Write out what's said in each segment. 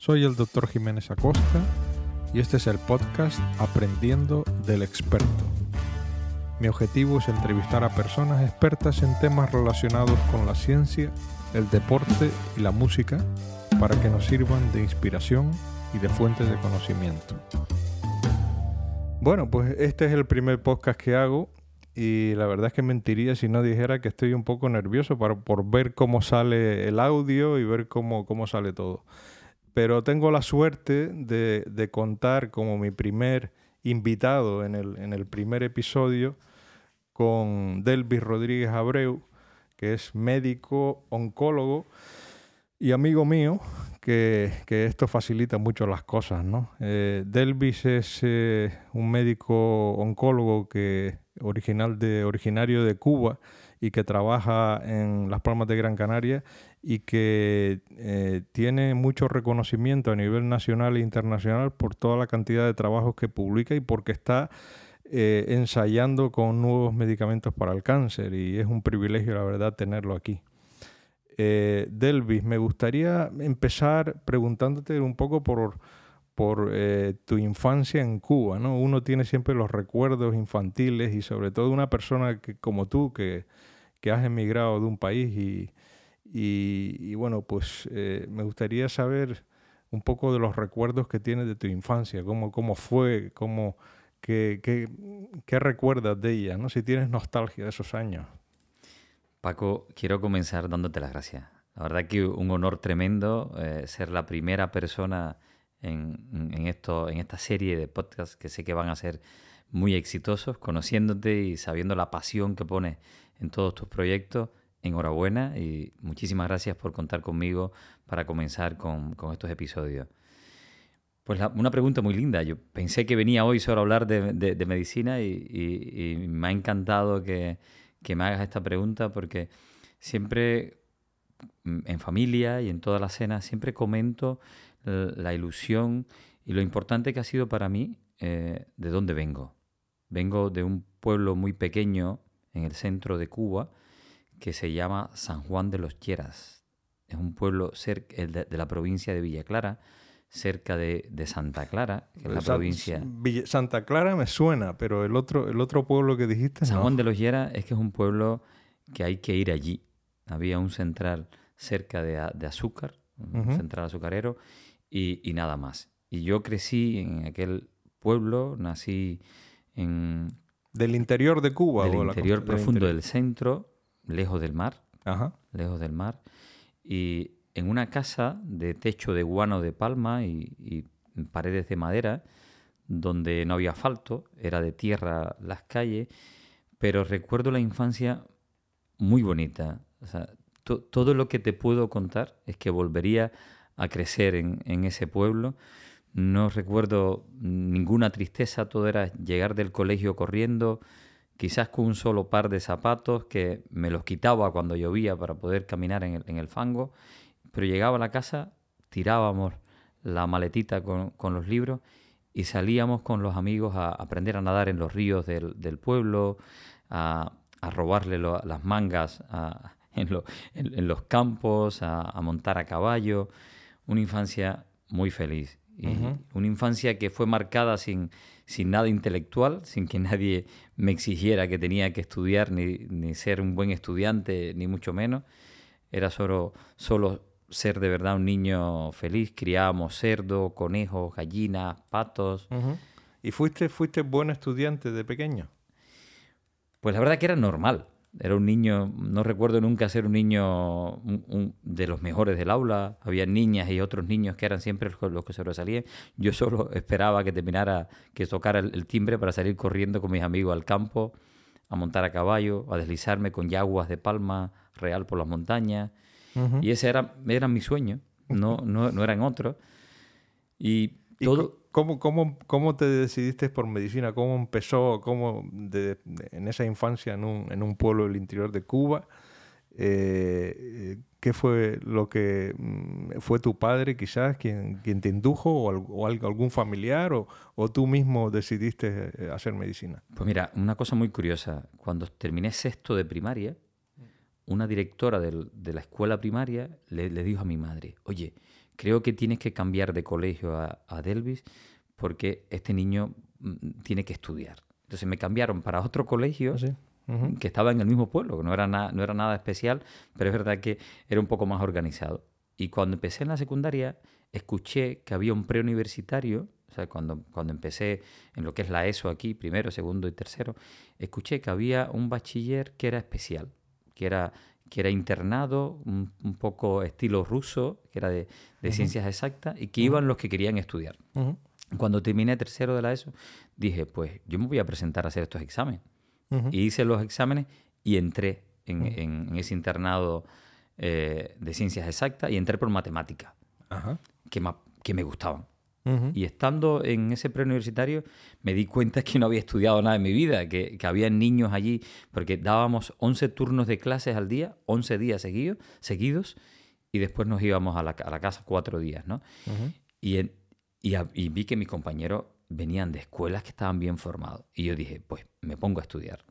Soy el Dr. Jiménez Acosta y este es el podcast Aprendiendo del Experto. Mi objetivo es entrevistar a personas expertas en temas relacionados con la ciencia, el deporte y la música para que nos sirvan de inspiración y de fuente de conocimiento. Bueno, pues este es el primer podcast que hago y la verdad es que mentiría si no dijera que estoy un poco nervioso para, por ver cómo sale el audio y ver cómo, cómo sale todo. Pero tengo la suerte de, contar como mi primer invitado en el, en el primer episodio con Delvis Rodríguez Abreu, que es médico oncólogo y amigo mío, que, esto facilita mucho las cosas, ¿no? Eh, Delvis es eh, un médico oncólogo que original de, originario de Cuba y que trabaja en Las Palmas de Gran Canaria y que eh, tiene mucho reconocimiento a nivel nacional e internacional por toda la cantidad de trabajos que publica y porque está ensayando con nuevos medicamentos para el cáncer y es un privilegio, la verdad, tenerlo aquí. Eh, Delvis, me gustaría empezar preguntándote un poco por, por eh, tu infancia en Cuba, ¿no? Uno tiene siempre los recuerdos infantiles y sobre todo una persona que, como tú que, has emigrado de un país y, y, bueno, pues eh, me gustaría saber un poco de los recuerdos que tienes de tu infancia, cómo, cómo fue, cómo, qué, qué, recuerdas de ella, ¿no? Si tienes nostalgia de esos años. Paco, quiero comenzar dándote las gracias. La verdad que un honor tremendo eh, ser la primera persona en, esto, en esta serie de podcasts que sé que van a ser muy exitosos, conociéndote y sabiendo la pasión que pones en todos tus proyectos. Enhorabuena y muchísimas gracias por contar conmigo para comenzar con, estos episodios. Pues una pregunta muy linda. Yo pensé que venía hoy solo a hablar de, medicina y, me ha encantado que, que me hagas esta pregunta porque siempre mm, en familia y en todas las cenas siempre comento la ilusión y lo importante que ha sido para mí eh, de dónde vengo. Vengo de un pueblo muy pequeño en el centro de Cuba que se llama San Juan de los Lleras. Es un pueblo cerca de, la provincia de Villa Clara, cerca de, Santa Clara, que es la provincia. Santa Clara me suena, pero el otro, el otro pueblo que dijiste. San Juan de los Lleras es que es un pueblo que hay que ir allí. Había un central cerca de, azúcar, un central azucarero, y, nada más. Y yo crecí en aquel pueblo, nací en. ¿Del interior de Cuba? Del interior profundo del, centro, lejos del mar. Lejos del mar. Y en una casa de techo de guano de palma y, paredes de madera, donde no había asfalto, era de tierra las calles, pero recuerdo la infancia muy bonita. todo lo que te puedo contar es que volvería a crecer en, en, ese pueblo. No recuerdo ninguna tristeza, todo era llegar del colegio corriendo, quizás con un solo par de zapatos que me los quitaba cuando llovía para poder caminar en el, en el fango pero llegaba a la casa, tirábamos la maletita con, los libros y salíamos con los amigos a aprender a nadar en los ríos del, pueblo, a, robarle las mangas en, los campos, a, montar a caballo. Una infancia muy feliz. Y Una infancia que fue marcada sin, sin nada intelectual, sin que nadie me exigiera que tenía que estudiar ni, ni ser un buen estudiante, ni mucho menos. Era solo, solo ser de verdad un niño feliz. Criábamos cerdo, conejos, gallinas, patos. ¿Y fuiste, fuiste buen estudiante de pequeño? Pues la verdad que era normal. Era un niño, no recuerdo nunca ser un niño de los mejores del aula. Había niñas y otros niños que eran siempre los que sobresalían. Yo solo esperaba que terminara, que tocara el, timbre para salir corriendo con mis amigos al campo, a montar a caballo, a deslizarme con yaguas de palma real por las montañas. Y ese era, era mi sueño, no, no, no eran otros. Y todo... ¿Cómo, cómo, cómo te decidiste por medicina? ¿Cómo empezó cómo en esa infancia en un, en un pueblo del interior de Cuba? Eh, ¿Qué fue lo que mm, fue tu padre quizás quien, quien te indujo o, algún familiar o, o, tú mismo decidiste eh, hacer medicina? Pues mira, una cosa muy curiosa. Cuando terminé sexto de primaria, una directora de la escuela primaria le, dijo a mi madre, oye, creo que tienes que cambiar de colegio a, a Delvis porque este niño mm, tiene que estudiar. Entonces me cambiaron para otro colegio ah, que estaba en el mismo pueblo, que no era, no era nada especial, pero es verdad que era un poco más organizado. Y cuando empecé en la secundaria, escuché que había un preuniversitario, o sea, cuando, cuando empecé en lo que es la ESO aquí, primero, segundo y tercero, escuché que había un bachiller que era especial, que era, que era internado, un, poco estilo ruso, que era de, ciencias exactas, y que iban los que querían estudiar. Cuando terminé tercero de la ESO, dije, pues yo me voy a presentar a hacer estos exámenes. Y hice los exámenes y entré en, ese internado eh, de ciencias exactas y entré por matemática, que, que me gustaban. Y estando en ese preuniversitario me di cuenta que no había estudiado nada en mi vida, que, que había niños allí, porque dábamos 11 turnos de clases al día, 11 días seguidos, seguidos y después nos íbamos a la, a la casa cuatro días, ¿no? Y en, y, vi que mis compañeros venían de escuelas que estaban bien formados. Y yo dije, pues me pongo a estudiar.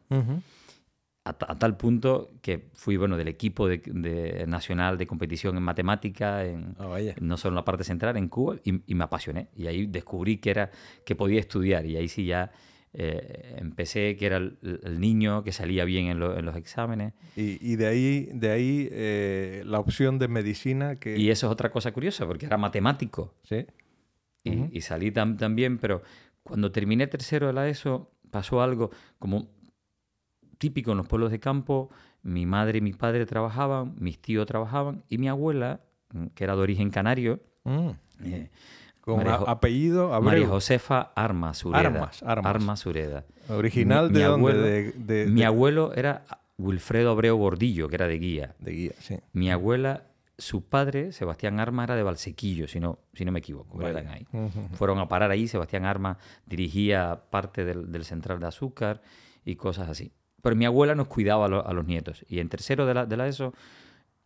A, tal punto que fui bueno del equipo de, nacional de competición en matemática, en, ah, no solo en la parte central, en Cuba, y, me apasioné. Y ahí descubrí que, era, que podía estudiar. Y ahí sí ya eh, empecé, que era el, niño que salía bien en, los exámenes. Y, de ahí, de ahí eh, la opción de medicina que... Y eso es otra cosa curiosa, porque era matemático. Sí y, salí también, pero cuando terminé tercero de la ESO pasó algo como típico en los pueblos de campo, mi madre y mi padre trabajaban, mis tíos trabajaban y mi abuela, mm, que era de origen canario, mm. eh, con apellido María Josefa Armas Sureda. Armas, Sureda. Original de, dónde? Mi abuelo era Wilfredo Abreu Gordillo, que era de guía. De guía, sí. Mi abuela su padre, Sebastián Arma, era de Valsequillo, si no, si no me equivoco. ahí. Fueron a parar ahí. Sebastián Arma dirigía parte del, central de azúcar y cosas así. Pero mi abuela nos cuidaba a, los nietos. Y en tercero de la, de la ESO,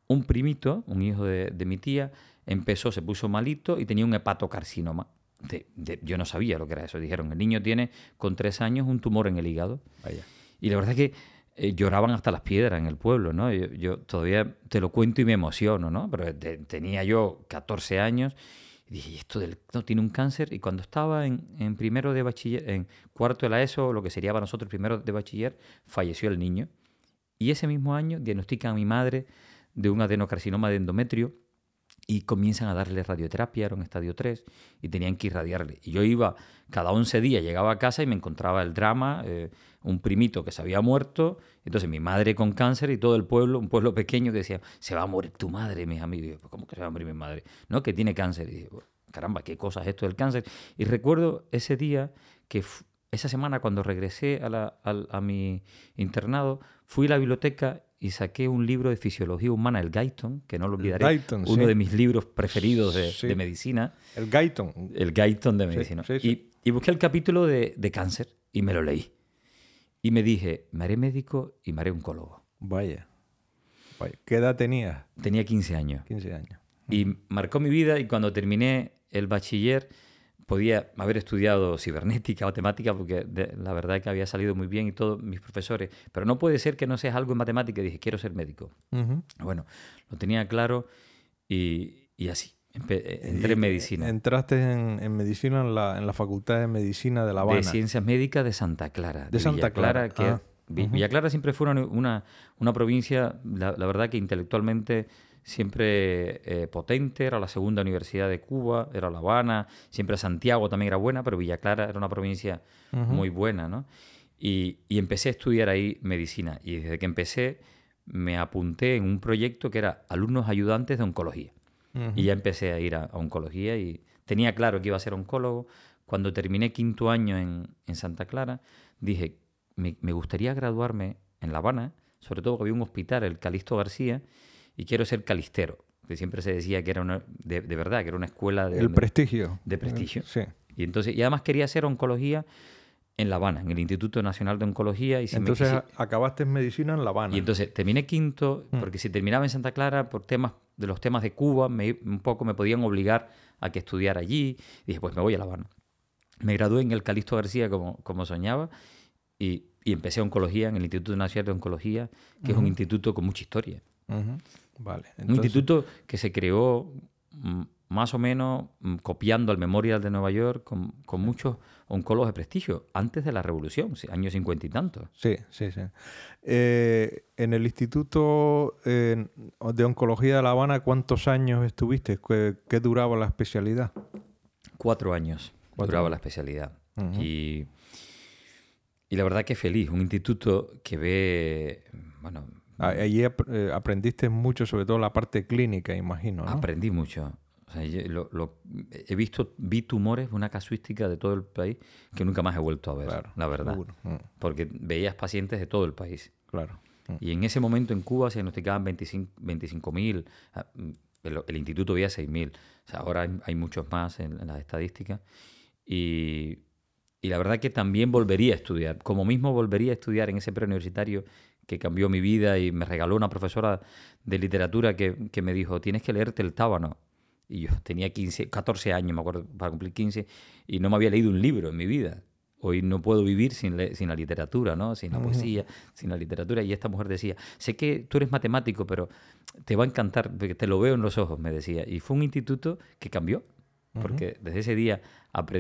un primito, un hijo de, mi tía, empezó, se puso malito y tenía un hepatocarcinoma. yo no sabía lo que era eso. Dijeron, el niño tiene con tres años un tumor en el hígado. Y la verdad es que eh, lloraban hasta las piedras en el pueblo, ¿no? Yo, todavía te lo cuento y me emociono, ¿no? Pero tenía yo 14 años y dije, esto no, tiene un cáncer. Y cuando estaba en, en, primero de bachiller, en cuarto de la ESO, lo que sería para nosotros primero de bachiller, falleció el niño. Y ese mismo año diagnostican a mi madre de un adenocarcinoma de endometrio y comienzan a darle radioterapia, era un estadio 3, y tenían que irradiarle. Y yo iba, cada 11 días llegaba a casa y me encontraba el drama, eh, un primito que se había muerto, entonces mi madre con cáncer y todo el pueblo, un pueblo pequeño que decía, se va a morir tu madre, mis amigos. Pues, ¿Cómo que se va a morir mi madre? No, que tiene cáncer. Y digo, caramba, qué cosa es esto del cáncer. Y recuerdo ese día que esa semana cuando regresé a, a mi internado, fui a la biblioteca y saqué un libro de fisiología humana, el Guyton, que no lo olvidaré, uno de mis libros preferidos de, medicina. El Guyton. El Guyton de medicina. Y, y, busqué el capítulo de, de, cáncer y me lo leí. Y me dije, me haré médico y me haré oncólogo. Vaya. Vaya. ¿Qué edad tenías? Tenía 15 años. 15 años. Y marcó mi vida y cuando terminé el bachiller podía haber estudiado cibernética o temática porque la verdad es que había salido muy bien y todos mis profesores, pero no puede ser que no seas algo en matemática y dije, quiero ser médico. Bueno, lo tenía claro y, así. entré en medicina. Entraste en, medicina en la, en la, Facultad de Medicina de La Habana. De Ciencias Médicas de Santa Clara. De, Santa Clara. que ah, Villa Clara siempre fue una, una, provincia, la, la, verdad que intelectualmente siempre eh, potente, era la segunda universidad de Cuba, era La Habana, siempre Santiago también era buena, pero Villa Clara era una provincia muy buena, ¿no? Y, empecé a estudiar ahí medicina. Y desde que empecé me apunté en un proyecto que era alumnos ayudantes de oncología. Y ya empecé a ir a, oncología y tenía claro que iba a ser oncólogo. Cuando terminé quinto año en, Santa Clara, dije, me, me, gustaría graduarme en La Habana, sobre todo porque había un hospital, el Calixto García, y quiero ser calistero, que siempre se decía que era una, de, verdad, que era una escuela de... El prestigio. De prestigio. Sí. Y, entonces, y además quería hacer oncología en La Habana, en el Instituto Nacional de Oncología. Y entonces acabaste en medicina en La Habana. Y entonces terminé quinto, mm. porque si terminaba en Santa Clara, por temas de los temas de Cuba, me, un poco me podían obligar a que estudiara allí. Y dije, pues me voy a La Habana. Me gradué en el Calixto García como, como soñaba Y, empecé oncología en el Instituto Nacional de Oncología, que es un instituto con mucha historia. Vale. Un instituto que se creó mm, más o menos mm, copiando al Memorial de Nueva York con, muchos oncólogos de prestigio, antes de la Revolución, años cincuenta y tantos. Sí, sí, sí. Eh, en el Instituto de Oncología de La Habana, ¿cuántos años estuviste? ¿Qué, duraba la especialidad? Cuatro años duraba la especialidad. y, y la verdad que feliz, un instituto que ve, bueno... Allí eh, aprendiste mucho, sobre todo la parte clínica, imagino. Aprendí mucho he visto, vi tumores, una casuística de todo el país que nunca más he vuelto a ver, la verdad. Mm. Porque veías pacientes de todo el país. Claro. Mm. Y en ese momento en Cuba se diagnosticaban 25.000, ah, mm, el, instituto veía 6.000. O sea, ahora hay, muchos más en, las estadísticas. Y, la verdad que también volvería a estudiar. Como mismo volvería a estudiar en ese preuniversitario que cambió mi vida y me regaló una profesora de literatura que, que me dijo, tienes que leerte el tábano y yo tenía 15, 14 años, me acuerdo, para cumplir 15, y no me había leído un libro en mi vida. Hoy no puedo vivir sin, sin la literatura, ¿no? Sin la poesía, sin la literatura. Y esta mujer decía, sé que tú eres matemático, pero te va a encantar, porque te lo veo en los ojos, me decía. Y fue un instituto que cambió, porque desde ese día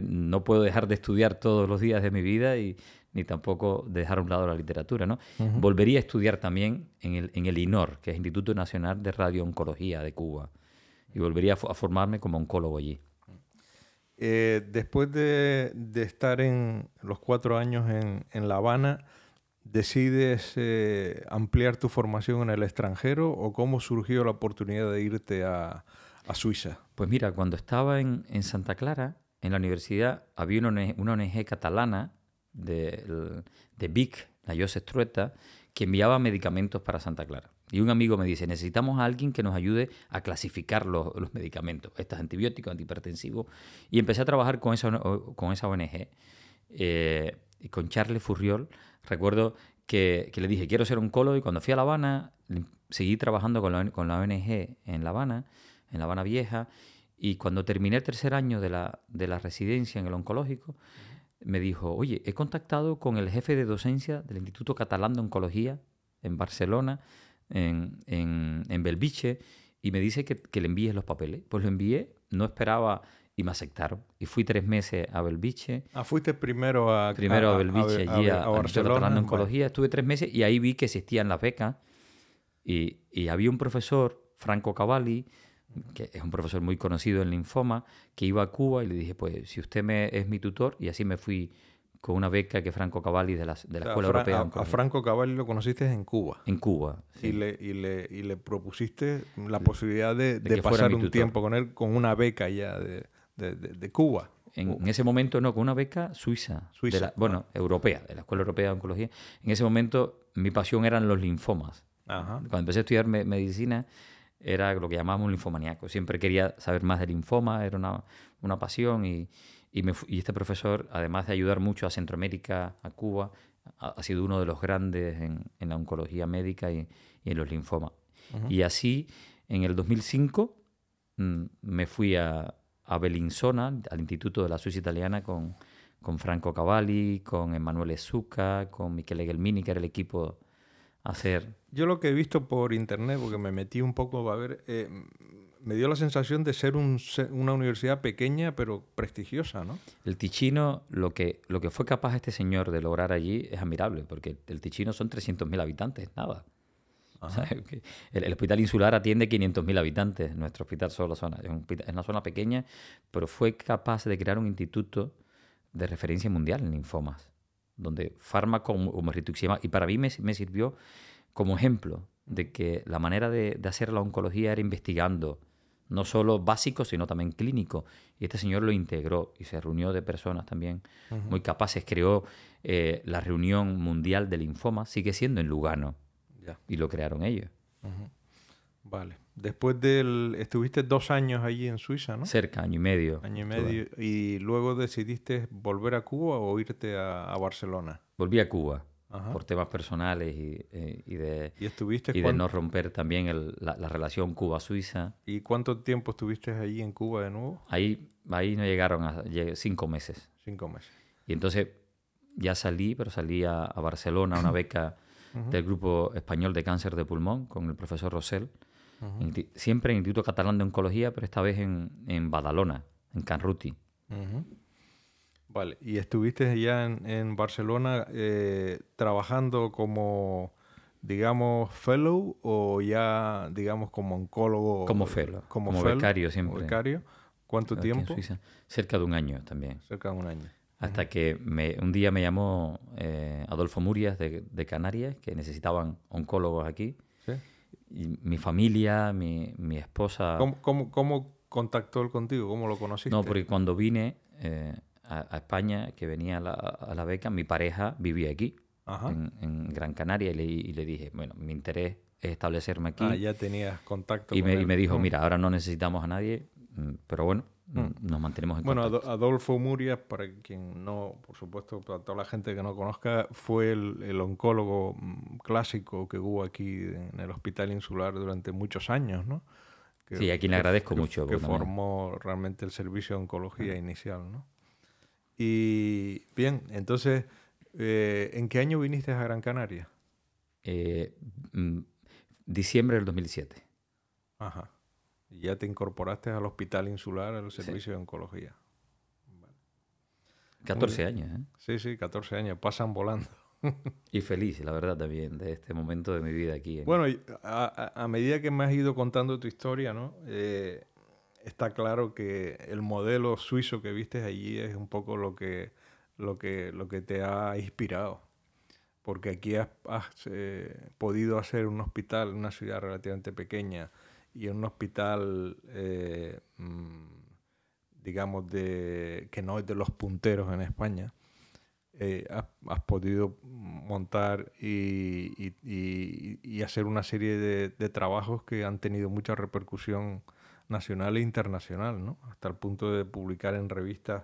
no puedo dejar de estudiar todos los días de mi vida y ni tampoco dejar a un lado la literatura, ¿no? Volvería a estudiar también en el, en el INOR, que es Instituto Nacional de Radiooncología de Cuba y volvería a, formarme como oncólogo allí. Eh, después de, estar en los cuatro años en, La Habana, ¿decides eh, ampliar tu formación en el extranjero o cómo surgió la oportunidad de irte a, Suiza? Pues mira, cuando estaba en, Santa Clara, en la universidad, había una, una ONG catalana de, de Vic, la Josep Trueta, que enviaba medicamentos para Santa Clara. Y un amigo me dice, necesitamos a alguien que nos ayude a clasificar los, medicamentos, estos antibióticos, antihipertensivos. Y empecé a trabajar con esa, con esa ONG, eh, con Charles Furriol. Recuerdo que, le dije, quiero ser oncólogo, y cuando fui a La Habana, seguí trabajando con la, con la ONG en La Habana, en La Habana Vieja, y cuando terminé el tercer año de la, de la residencia en el oncológico, me dijo, oye, he contactado con el jefe de docencia del Instituto Catalán de Oncología en Barcelona, en, en, Belviche, y me dice que, le envíes los papeles. Pues lo envié, no esperaba y me aceptaron. Y fui tres meses a Belviche. Ah, fuiste primero a... Primero a, Belviche, allí a, Barcelona. Catalán de Oncología. Estuve tres meses y ahí vi que existían las becas. Y, y había un profesor, Franco Cavalli, que es un profesor muy conocido en linfoma, que iba a Cuba y le dije, pues si usted me, es mi tutor, y así me fui con una beca que Franco Cavalli de la, de la Escuela Europea. A, Franco Cavalli lo conociste en Cuba. En Cuba. Sí. Y, le, y, le, y le propusiste la posibilidad de, de, pasar un tiempo con él con una beca ya de, de Cuba. En, ese momento no, con una beca suiza. Suiza. bueno, europea, de la Escuela Europea de Oncología. En ese momento mi pasión eran los linfomas. Cuando empecé a estudiar medicina, era lo que llamábamos un linfomaníaco. Siempre quería saber más del linfoma, era una, una pasión y, y, me, y, este profesor, además de ayudar mucho a Centroamérica, a Cuba, ha, sido uno de los grandes en, en la oncología médica y, y en los linfomas. Y así, en el 2005, mm, me fui a, a Bellinzona, al Instituto de la Suiza Italiana, con, con Franco Cavalli, con Emanuele Zucca, con Michele Gelmini, que era el equipo hacer. Yo lo que he visto por internet, porque me metí un poco a ver, eh, me dio la sensación de ser una universidad pequeña pero prestigiosa, ¿no? El Ticino, lo que, lo que fue capaz este señor de lograr allí es admirable, porque el Ticino son 300.000 habitantes, nada. el, hospital insular atiende 500.000 habitantes, nuestro hospital solo zona, es, una zona pequeña, pero fue capaz de crear un instituto de referencia mundial en linfomas donde fármaco rituximab, y para mí me, sirvió como ejemplo de que la manera de, hacer la oncología era investigando, no solo básico, sino también clínico. Y este señor lo integró y se reunió de personas también muy capaces. Creó eh, la reunión mundial del linfoma, sigue siendo en Lugano. Y lo crearon ellos. Vale. Después del... Estuviste dos años allí en Suiza, ¿no? Cerca, año y medio. Año y medio. ¿Y luego decidiste volver a Cuba o irte a, Barcelona? Volví a Cuba. por temas personales y, eh, de, ¿Y, estuviste y de no romper también la, relación Cuba-Suiza. ¿Y cuánto tiempo estuviste allí en Cuba de nuevo? Ahí, ahí no llegaron a cinco meses. Cinco meses. Y entonces ya salí, pero salí a, Barcelona a una beca del Grupo Español de Cáncer de Pulmón con el profesor Rosell. Siempre en el Instituto Catalán de Oncología, pero esta vez en, en Badalona, en Canruti. Vale, y estuviste ya en, Barcelona eh, trabajando como, digamos, fellow o ya, digamos, como oncólogo. Como fellow, como, becario siempre. becario. ¿Cuánto tiempo? Cerca de un año también. Cerca de un año. Hasta que un día me llamó eh, Adolfo Murias de, Canarias, que necesitaban oncólogos aquí. ¿Sí? Y mi familia, mi, esposa... ¿Cómo, contactó él contigo? ¿Cómo lo conociste? No, porque cuando vine... Eh, a, España, que venía a la, beca, mi pareja vivía aquí, en, Gran Canaria, y le, dije, bueno, mi interés es establecerme aquí. Ah, ya tenías contacto. Y, me, dijo, mira, ahora no necesitamos a nadie, mm, pero bueno. Nos mantenemos en bueno, contacto. Bueno, Adolfo Murias, para quien no, por supuesto, para toda la gente que no conozca, fue el, oncólogo clásico que hubo aquí en el Hospital Insular durante muchos años, ¿no? sí, a quien le agradezco mucho. Que formó realmente el servicio de oncología inicial, ¿no? Y bien, entonces, eh, ¿en qué año viniste a Gran Canaria? Eh, mm, diciembre del 2007. Ajá. Y ya te incorporaste al Hospital Insular, al Servicio de Oncología. 14 años, ¿eh? Sí, sí, 14 años. Pasan volando. y feliz, la verdad, también, de este momento de mi vida aquí. Bueno, a, medida que me has ido contando tu historia, ¿no? Eh, está claro que el modelo suizo que viste allí es un poco lo que, lo que, lo que te ha inspirado. Porque aquí has, eh, podido hacer un hospital en una ciudad relativamente pequeña y en un hospital, eh, mm, digamos, de, que no es de los punteros en España. Eh, has, podido montar y, hacer una serie de, de, trabajos que han tenido mucha repercusión nacional e internacional, ¿no? hasta el punto de publicar en revistas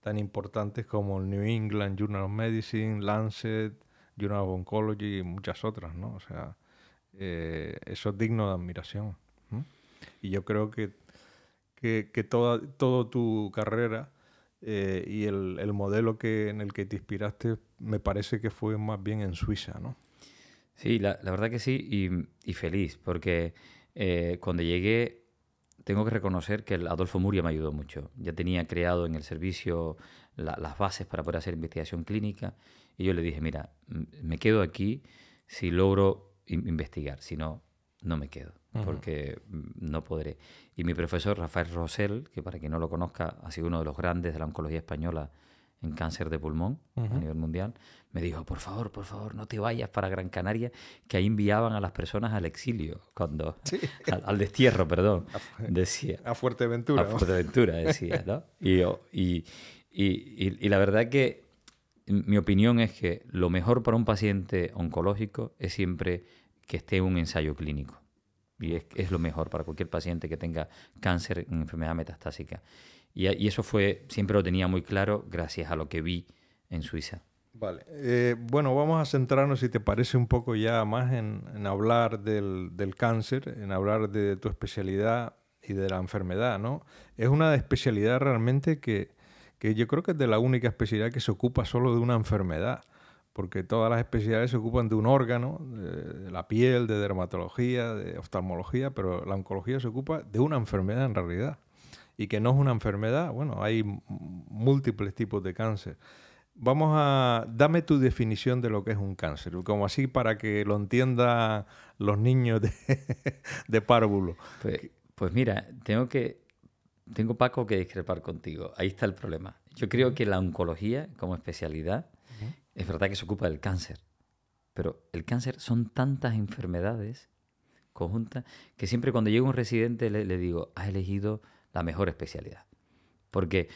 tan importantes como el New England Journal of Medicine, Lancet, Journal of Oncology y muchas otras. ¿no? O sea, eh, eso es digno de admiración. Y yo creo que, que, que toda, toda tu carrera eh, y el, el, modelo que, en el que te inspiraste me parece que fue más bien en Suiza, ¿no? Sí, la, la verdad que sí, y, y feliz, porque eh, cuando llegué tengo que reconocer que el Adolfo Muria me ayudó mucho. Ya tenía creado en el servicio las bases para poder hacer investigación clínica y yo le dije, mira, me quedo aquí si logro investigar, si no, no me quedo, porque no podré. Y mi profesor Rafael Rosell, que para quien no lo conozca ha sido uno de los grandes de la oncología española, en cáncer de pulmón a nivel mundial, me dijo, por favor, por favor, no te vayas para Gran Canaria, que ahí enviaban a las personas al exilio, cuando, al, destierro, perdón, decía. A Fuerteventura. A Fuerteventura, decía, ¿no? Y, y, y, y, la verdad que mi opinión es que lo mejor para un paciente oncológico es siempre que esté un ensayo clínico. Y es, lo mejor para cualquier paciente que tenga cáncer en enfermedad metastásica. Y, eso fue, siempre lo tenía muy claro gracias a lo que vi en Suiza. Vale. Eh, bueno, vamos a centrarnos, si te parece, un poco ya más en, hablar del, cáncer, en hablar de tu especialidad y de la enfermedad, ¿no? Es una especialidad realmente que, que yo creo que es de la única especialidad que se ocupa solo de una enfermedad, porque todas las especialidades se ocupan de un órgano, de la piel, de dermatología, de oftalmología, pero la oncología se ocupa de una enfermedad en realidad y que no es una enfermedad. Bueno, hay múltiples tipos de cáncer. Vamos a, dame tu definición de lo que es un cáncer, como así para que lo entiendan los niños de, de párvulo. Pues, pues, mira, tengo que, tengo Paco que discrepar contigo. Ahí está el problema. Yo creo que la oncología como especialidad es verdad que se ocupa del cáncer, pero el cáncer son tantas enfermedades conjuntas que siempre cuando llega un residente le, digo, has elegido la mejor especialidad. Porque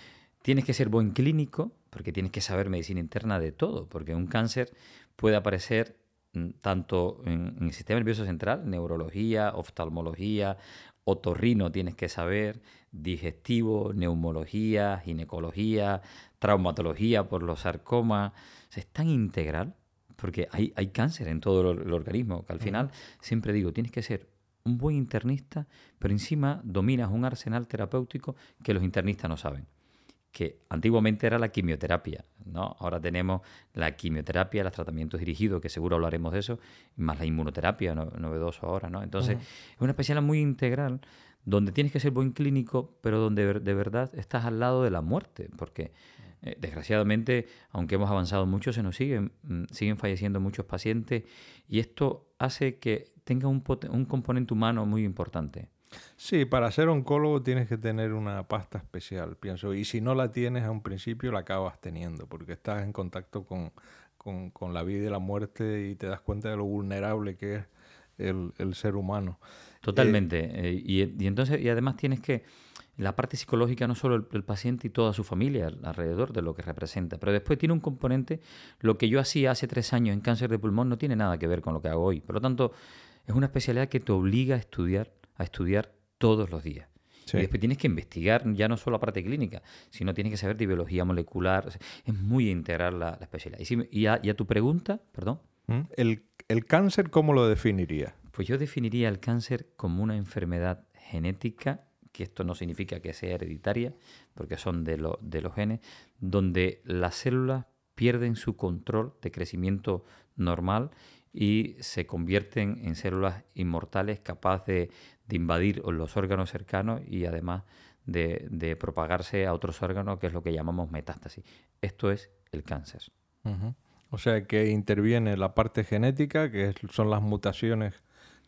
tienes que ser buen clínico, porque tienes que saber medicina interna de todo, porque un cáncer puede aparecer mm, tanto en, el sistema nervioso central, neurología, oftalmología, otorrino tienes que saber, digestivo, neumología, ginecología, traumatología por los sarcomas. Es tan integral porque hay, hay cáncer en todo el, organismo, que al final siempre digo, tienes que ser un buen internista, pero encima dominas un arsenal terapéutico que los internistas no saben. que antiguamente era la quimioterapia, ¿no? Ahora tenemos la quimioterapia, los tratamientos dirigidos, que seguro hablaremos de eso, más la inmunoterapia, novedoso ahora, ¿no? Entonces, es una especialidad muy integral donde tienes que ser buen clínico, pero donde de verdad estás al lado de la muerte, porque eh, desgraciadamente, aunque hemos avanzado mucho, se nos siguen, mm, siguen falleciendo muchos pacientes y esto hace que tenga un, un componente humano muy importante. Sí, para ser oncólogo tienes que tener una pasta especial, pienso. Y si no la tienes a un principio, la acabas teniendo, porque estás en contacto con, la vida y la muerte y te das cuenta de lo vulnerable que es el, ser humano. Totalmente. Eh, eh, y, entonces, y además tienes que la parte psicológica no solo el, paciente y toda su familia alrededor de lo que representa, pero después tiene un componente, lo que yo hacía hace tres años en cáncer de pulmón no tiene nada que ver con lo que hago hoy. Por lo tanto, es una especialidad que te obliga a estudiar a estudiar todos los días. Y después tienes que investigar ya no solo la parte clínica, sino tienes que saber de biología molecular. es muy integral la, especialidad. Y, a, tu pregunta, perdón. ¿Mm? ¿El, ¿El, cáncer cómo lo definiría? Pues yo definiría el cáncer como una enfermedad genética, que esto no significa que sea hereditaria, porque son de, de los genes, donde las células pierden su control de crecimiento normal y se convierten en células inmortales capaces de, invadir los órganos cercanos y además de, propagarse a otros órganos, que es lo que llamamos metástasis. Esto es el cáncer. O sea que interviene la parte genética, que son las mutaciones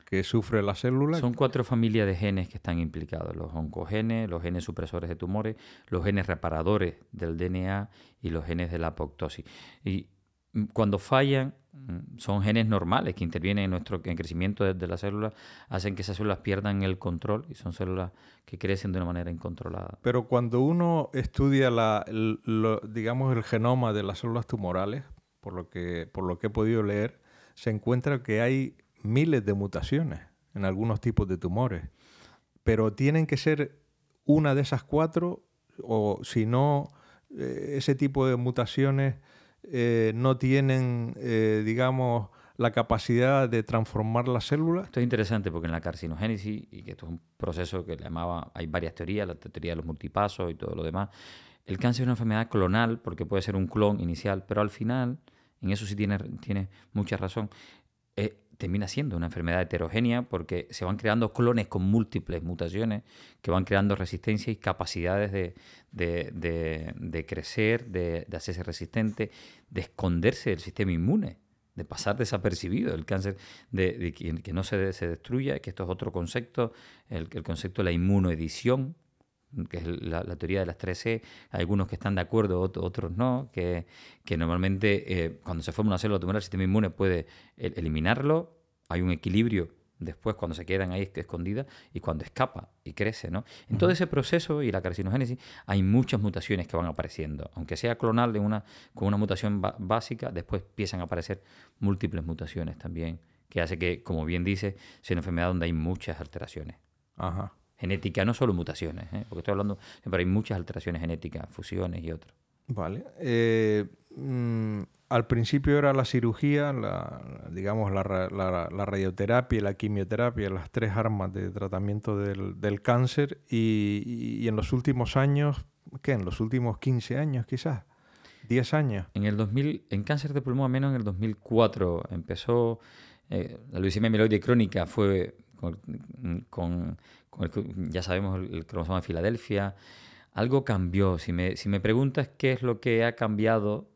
que sufre la célula. Son cuatro familias de genes que están implicados, los oncogenes, los genes supresores de tumores, los genes reparadores del DNA y los genes de la apoptosis. Y mm, cuando fallan, Mm, son genes normales que intervienen en nuestro crecimiento de, las células, hacen que esas células pierdan el control y son células que crecen de una manera incontrolada. Pero cuando uno estudia la, el, digamos el genoma de las células tumorales, por lo que por lo que he podido leer, se encuentra que hay miles de mutaciones en algunos tipos de tumores, pero tienen que ser una de esas cuatro o si no eh, ese tipo de mutaciones eh, no tienen, eh, digamos, la capacidad de transformar las células? Esto es interesante porque en la carcinogénesis, y que esto es un proceso que le llamaba, hay varias teorías, la teoría de los multipasos y todo lo demás, el cáncer es una enfermedad clonal porque puede ser un clon inicial, pero al final, en eso sí tiene, tiene mucha razón, termina siendo una enfermedad heterogénea porque se van creando clones con múltiples mutaciones que van creando resistencia y capacidades de, de, crecer, de, hacerse resistente, de esconderse del sistema inmune, de pasar desapercibido. El cáncer de, que, no se, se, destruya, que esto es otro concepto, el, el concepto de la inmunoedición, que es la, teoría de las 3C, hay algunos que están de acuerdo, otros no, que, que normalmente eh, cuando se forma una célula tumoral el sistema inmune puede eliminarlo, hay un equilibrio después cuando se quedan ahí escondidas y cuando escapa y crece. ¿no? En todo ese proceso y la carcinogénesis hay muchas mutaciones que van apareciendo. Aunque sea clonal de una, con una mutación básica, después empiezan a aparecer múltiples mutaciones también, que hace que, como bien dice, sea una enfermedad donde hay muchas alteraciones. Ajá genética, no solo mutaciones, ¿eh? porque estoy hablando, pero hay muchas alteraciones genéticas, fusiones y otras. Vale. Eh, mm, al principio era la cirugía, la, digamos, la, radioterapia y la quimioterapia, las tres armas de tratamiento del, cáncer, y, en los últimos años, ¿qué? En los últimos 15 años quizás, 10 años. En el 2000, en cáncer de pulmón, menos en el 2004, empezó, eh, la leucemia mieloide crónica fue con ya sabemos el, cromosoma de Filadelfia, algo cambió. Si me, si me preguntas qué es lo que ha cambiado,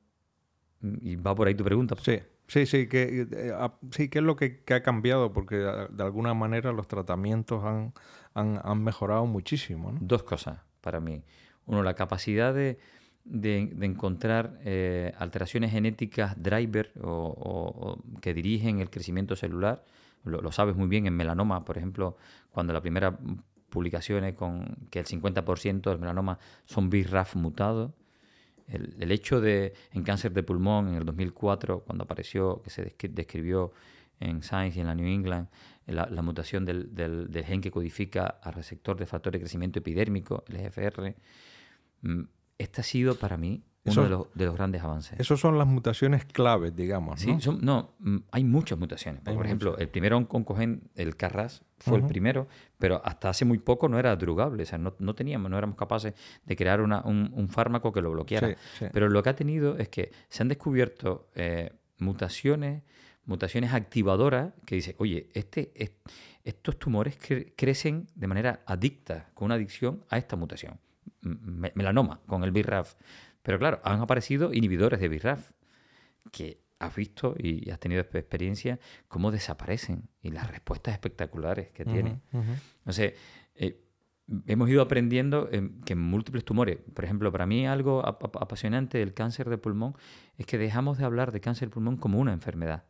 mm, y va por ahí tu pregunta. Sí, sí, sí, que, eh, sí, ¿qué es lo que, ha cambiado? Porque de alguna manera los tratamientos han, han, mejorado muchísimo. Dos cosas para mí. Uno, la capacidad de, de, encontrar eh, alteraciones genéticas driver o, que dirigen el crecimiento celular lo, sabes muy bien en melanoma, por ejemplo, cuando la primera publicación es con que el 50% del melanoma son BRAF mutados. El, hecho de, en cáncer de pulmón, en el 2004, cuando apareció, que se describió en Science y en la New England, la, mutación del, del, gen que codifica al receptor de factor de crecimiento epidérmico, el EGFR, mm, esta ha sido para mí uno de, los, de, los, grandes avances. Esas son las mutaciones claves, digamos. ¿no? Sí, no, mm, hay muchas mutaciones. Por ejemplo, el primero oncogen, el Carras, fue el primero, pero hasta hace muy poco no era drugable. O sea, no, no teníamos, no éramos capaces de crear una, un, fármaco que lo bloqueara. Pero lo que ha tenido es que se han descubierto eh, mutaciones, mutaciones activadoras que dice, oye, este, estos tumores crecen de manera adicta, con una adicción a esta mutación. melanoma, con el BRAF. Pero claro, han aparecido inhibidores de BRAF que has visto y has tenido experiencia cómo desaparecen y las respuestas espectaculares que tienen. Entonces, eh, hemos ido aprendiendo que en múltiples tumores, por ejemplo, para mí algo apasionante del cáncer de pulmón es que dejamos de hablar de cáncer de pulmón como una enfermedad,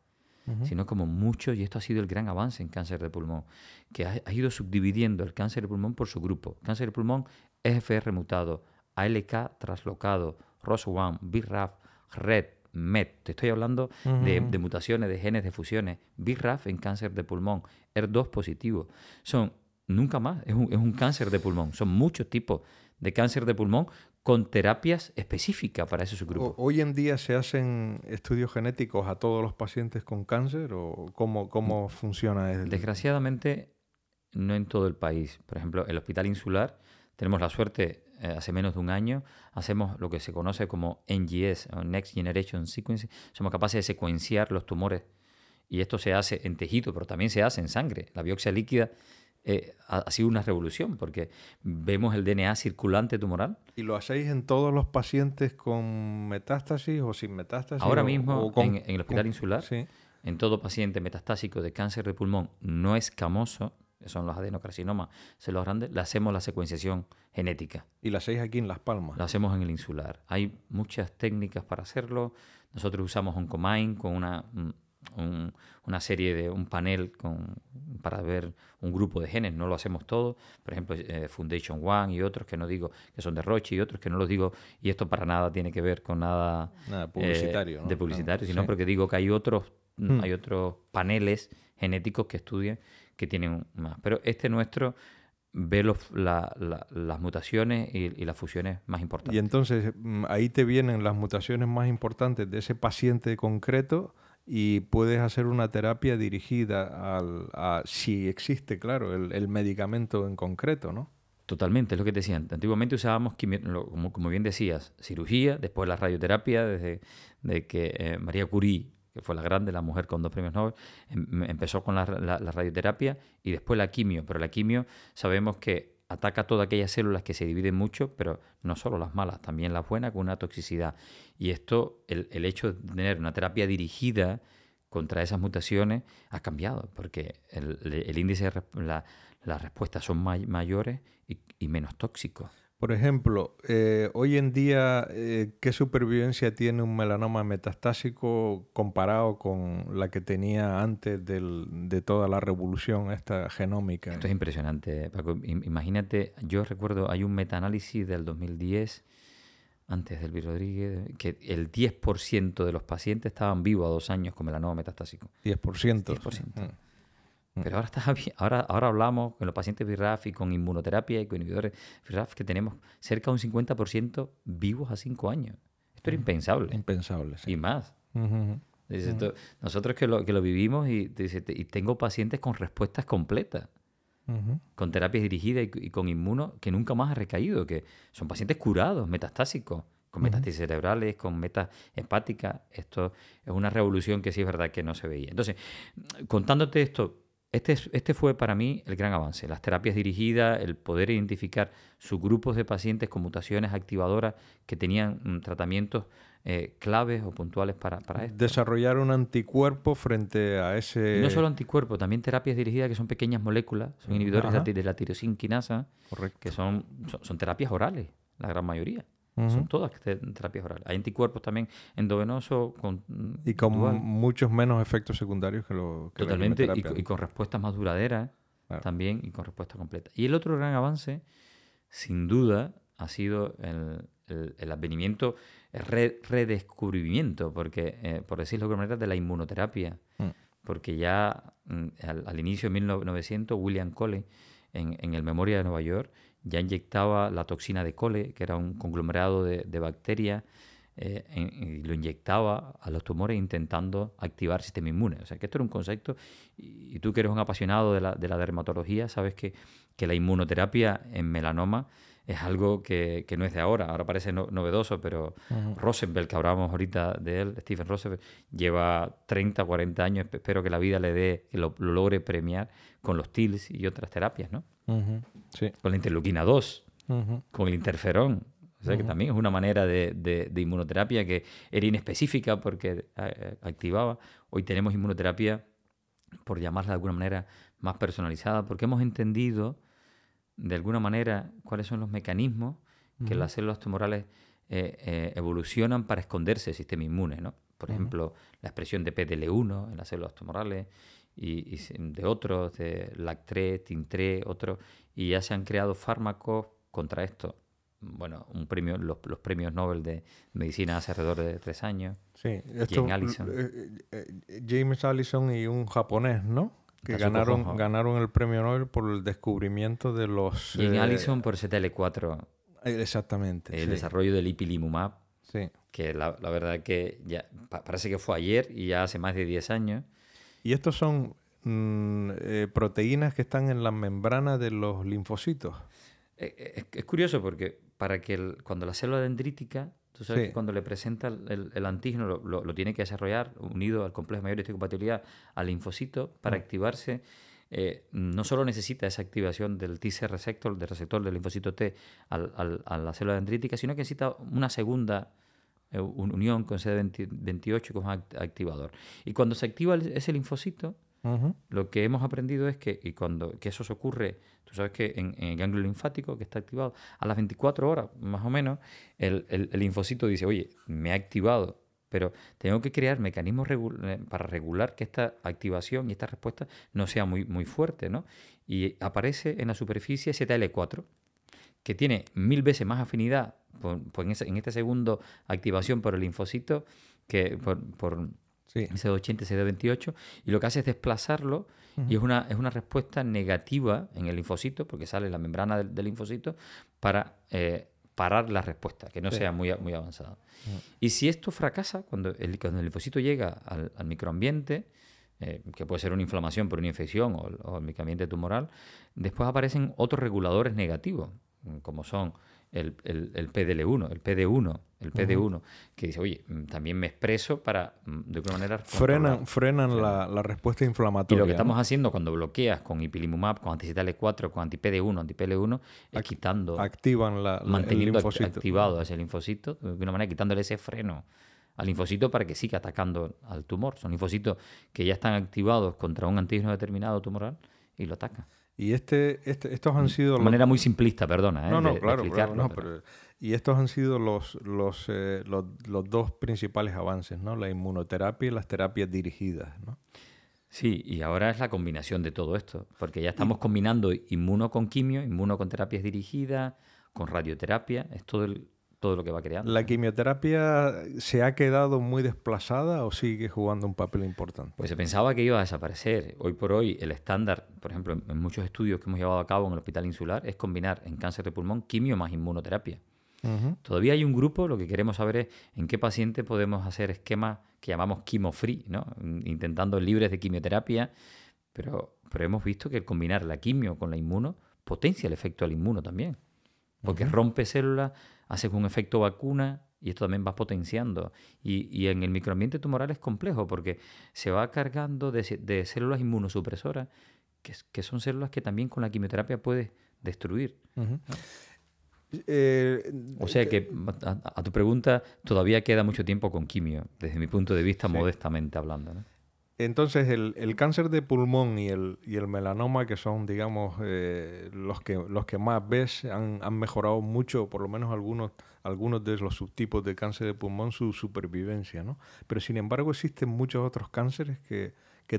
sino como mucho, y esto ha sido el gran avance en cáncer de pulmón, que ha, ido subdividiendo el cáncer de pulmón por su grupo. Cáncer de pulmón, EGFR mutado, ALK traslocado, ROS1, BRAF, RED, MET. Te estoy hablando de, mutaciones, de genes, de fusiones. BRAF en cáncer de pulmón, ER2 positivo. Son, nunca más, es un, cáncer de pulmón. Son muchos tipos de cáncer de pulmón con terapias específicas para ese subgrupo. ¿Hoy en día se hacen estudios genéticos a todos los pacientes con cáncer o cómo, cómo funciona? El... Desgraciadamente, no en todo el país. Por ejemplo, el Hospital Insular tenemos la suerte eh, hace menos de un año, hacemos lo que se conoce como NGS, Next Generation Sequencing. Somos capaces de secuenciar los tumores y esto se hace en tejido, pero también se hace en sangre. La biopsia líquida eh, ha, sido una revolución porque vemos el DNA circulante tumoral. ¿Y lo hacéis en todos los pacientes con metástasis o sin metástasis? Ahora mismo en, el hospital insular, en todo paciente metastásico de cáncer de pulmón no escamoso, son los adenocarcinomas los grandes, le hacemos la secuenciación genética. ¿Y la hacéis aquí en Las Palmas? La hacemos en el insular. Hay muchas técnicas para hacerlo. Nosotros usamos Oncomine con una, una serie de un panel con, para ver un grupo de genes. No lo hacemos todo. Por ejemplo, eh, Foundation One y otros que no digo que son de Roche y otros que no los digo. Y esto para nada tiene que ver con nada, nada publicitario, eh, de publicitario, sino porque digo que hay otros, hmm. hay otros paneles genéticos que estudian que tienen más. Pero este nuestro ve las mutaciones y, las fusiones más importantes. Y entonces mm, ahí te vienen las mutaciones más importantes de ese paciente concreto y puedes hacer una terapia dirigida al, a, si existe, claro, el, medicamento en concreto, ¿no? Totalmente, es lo que te decía. Antiguamente usábamos, como, como bien decías, cirugía, después la radioterapia, desde de que eh, María Curie que fue la grande, la mujer con dos premios Nobel, em, empezó con la, radioterapia y después la quimio. Pero la quimio sabemos que ataca todas aquellas células que se dividen mucho, pero no solo las malas, también las buenas con una toxicidad. Y esto, el, hecho de tener una terapia dirigida contra esas mutaciones ha cambiado, porque el, índice de las respuestas son mayores y, y menos tóxicos. Por ejemplo, eh, hoy en día, eh, ¿qué supervivencia tiene un melanoma metastásico comparado con la que tenía antes de toda la revolución esta genómica? Esto es impresionante, Paco. Imagínate, yo recuerdo, hay un metaanálisis del 2010, antes del virus Rodríguez, que el 10% de los pacientes estaban vivos a dos años con melanoma metastásico. 10%. 10%. Pero ahora, está, ahora, ahora hablamos con los pacientes BRAF y con inmunoterapia y con inhibidores BRAF que tenemos cerca de un 50% vivos a 5 años. Esto era impensable. Impensable, Y más. nosotros que lo, que lo vivimos y, y tengo pacientes con respuestas completas. Con terapias dirigidas y, con inmuno que nunca más ha recaído, que son pacientes curados, metastásicos, con metástasis cerebrales, con metas hepáticas. Esto es una revolución que sí es verdad que no se veía. Entonces, contándote esto, este, este, fue para mí el gran avance, las terapias dirigidas, el poder identificar subgrupos de pacientes con mutaciones activadoras que tenían mm, tratamientos eh, claves o puntuales para, para esto. Desarrollar un anticuerpo frente a ese... Y no solo anticuerpo, también terapias dirigidas que son pequeñas moléculas, son inhibidores de la tirosinquinasa, que son, son terapias orales, la gran mayoría. Son todas terapias orales. Hay anticuerpos también endovenosos con, y con muchos menos efectos secundarios que lo que Totalmente, y, con respuestas más duraderas también y con respuesta completa. Y el otro gran avance, sin duda, ha sido el, el, advenimiento, el redescubrimiento, porque, eh, por decirlo de alguna manera, de la inmunoterapia. Mm. Porque ya mm, al, inicio de 1900, William Cole, en, en el Memoria de Nueva York, ya inyectaba la toxina de cole, que era un conglomerado de, bacterias eh, y lo inyectaba a los tumores intentando activar el sistema inmune. O sea, que esto era un concepto, y, tú que eres un apasionado de la, de la dermatología, sabes que, que, la inmunoterapia en melanoma es algo que, que no es de ahora, ahora parece novedoso, pero Rosenberg, que hablábamos ahorita de él, Stephen Rosenberg, lleva 30, 40 años, espero que la vida le dé, que lo, logre premiar con los TILs y otras terapias, ¿no? sí. Con la interleuquina 2, con el interferón, o sea, que también es una manera de, inmunoterapia que era inespecífica porque eh, activaba. Hoy tenemos inmunoterapia, por llamarla de alguna manera, más personalizada, porque hemos entendido de alguna manera cuáles son los mecanismos que las células tumorales eh, eh, evolucionan para esconderse del sistema inmune. ¿no? Por ejemplo, la expresión de PDL1 en las células tumorales y, de otros, de LAC3, TIN3, otros, y ya se han creado fármacos contra esto bueno, un premio, los, premios Nobel de medicina hace alrededor de tres años. Sí, James Allison. Eh, James Allison y un japonés, ¿no? Que ganaron, ganaron el premio Nobel por el descubrimiento de los... James eh, Allison por CTL4. Exactamente. El desarrollo del ipilimumab. Sí. Que la, la verdad que ya parece que fue ayer y ya hace más de 10 años. Y estos son mm, proteínas que están en la membrana de los linfocitos. Es, es curioso porque para que cuando la célula dendrítica, tú sabes que cuando le presenta el, antígeno lo, tiene que desarrollar unido al complejo mayor de compatibilidad al linfocito para mm. activarse. Eh, no solo necesita esa activación del T-cell receptor, del receptor del linfocito T a la célula dendrítica, sino que necesita una segunda eh, unión con CD28 como activador. Y cuando se activa ese linfocito, lo que hemos aprendido es que, y cuando que eso se ocurre, tú sabes que en, el ganglio linfático que está activado, a las 24 horas más o menos, el, el, linfocito dice, oye, me ha activado, pero tengo que crear mecanismos eh, para regular que esta activación y esta respuesta no sea muy, muy fuerte, ¿no? Y aparece en la superficie ZL4, que tiene mil veces más afinidad por, en, en, este segundo activación por el linfocito que por sí. CD80 CD28, y lo que hace es desplazarlo y es una, es una respuesta negativa en el linfocito, porque sale la membrana del, linfocito, para eh, parar la respuesta, que no sea muy, muy avanzada. Y si esto fracasa, cuando el, cuando el linfocito llega al, microambiente, eh, que puede ser una inflamación por una infección o, o el microambiente tumoral, después aparecen otros reguladores negativos, como son el, el, el PDL1, el PD1, el PD1, que dice, oye, mm, también me expreso para, mm, de alguna manera... Frenan, frenan la, la, respuesta inflamatoria. Y lo que estamos haciendo cuando bloqueas con ipilimumab, con anticitales 4, con anti-PD1, anti-PL1, es quitando... Activan la, manteniendo activado ese linfocito, de alguna manera quitándole ese freno al linfocito para que siga atacando al tumor. Son linfocitos que ya están activados contra un antígeno determinado tumoral y lo atacan. Y este, este, estos han sido... De manera muy simplista, perdona. ¿eh? No, no, claro, y estos han sido los, los, eh, los, los, dos principales avances, ¿no? La inmunoterapia y las terapias dirigidas, ¿no? Sí, y ahora es la combinación de todo esto, porque ya estamos combinando inmuno con quimio, inmuno con terapias dirigidas, con radioterapia, es todo el, todo lo que va creando. ¿La quimioterapia se ha quedado muy desplazada o sigue jugando un papel importante? Pues se pensaba que iba a desaparecer. Hoy por hoy el estándar, por ejemplo, en muchos estudios que hemos llevado a cabo en el Hospital Insular, es combinar en cáncer de pulmón quimio más inmunoterapia. Todavía hay un grupo, lo que queremos saber es en qué paciente podemos hacer esquemas que llamamos quimo-free, ¿no? intentando libres de quimioterapia, pero, pero hemos visto que el combinar la quimio con la inmuno potencia el efecto al inmuno también, porque rompe células, hace un efecto vacuna y esto también va potenciando. Y, en el microambiente tumoral es complejo porque se va cargando de, células inmunosupresoras, que, son células que también con la quimioterapia puedes destruir. Eh, o sea que, a, tu pregunta, todavía queda mucho tiempo con quimio, desde mi punto de vista, modestamente hablando. ¿no? Entonces, el, cáncer de pulmón y el, y el melanoma, que son, digamos, eh, los, que, los que más ves, han, mejorado mucho, por lo menos algunos, algunos de los subtipos de cáncer de pulmón, su supervivencia, ¿no? Pero, sin embargo, existen muchos otros cánceres que,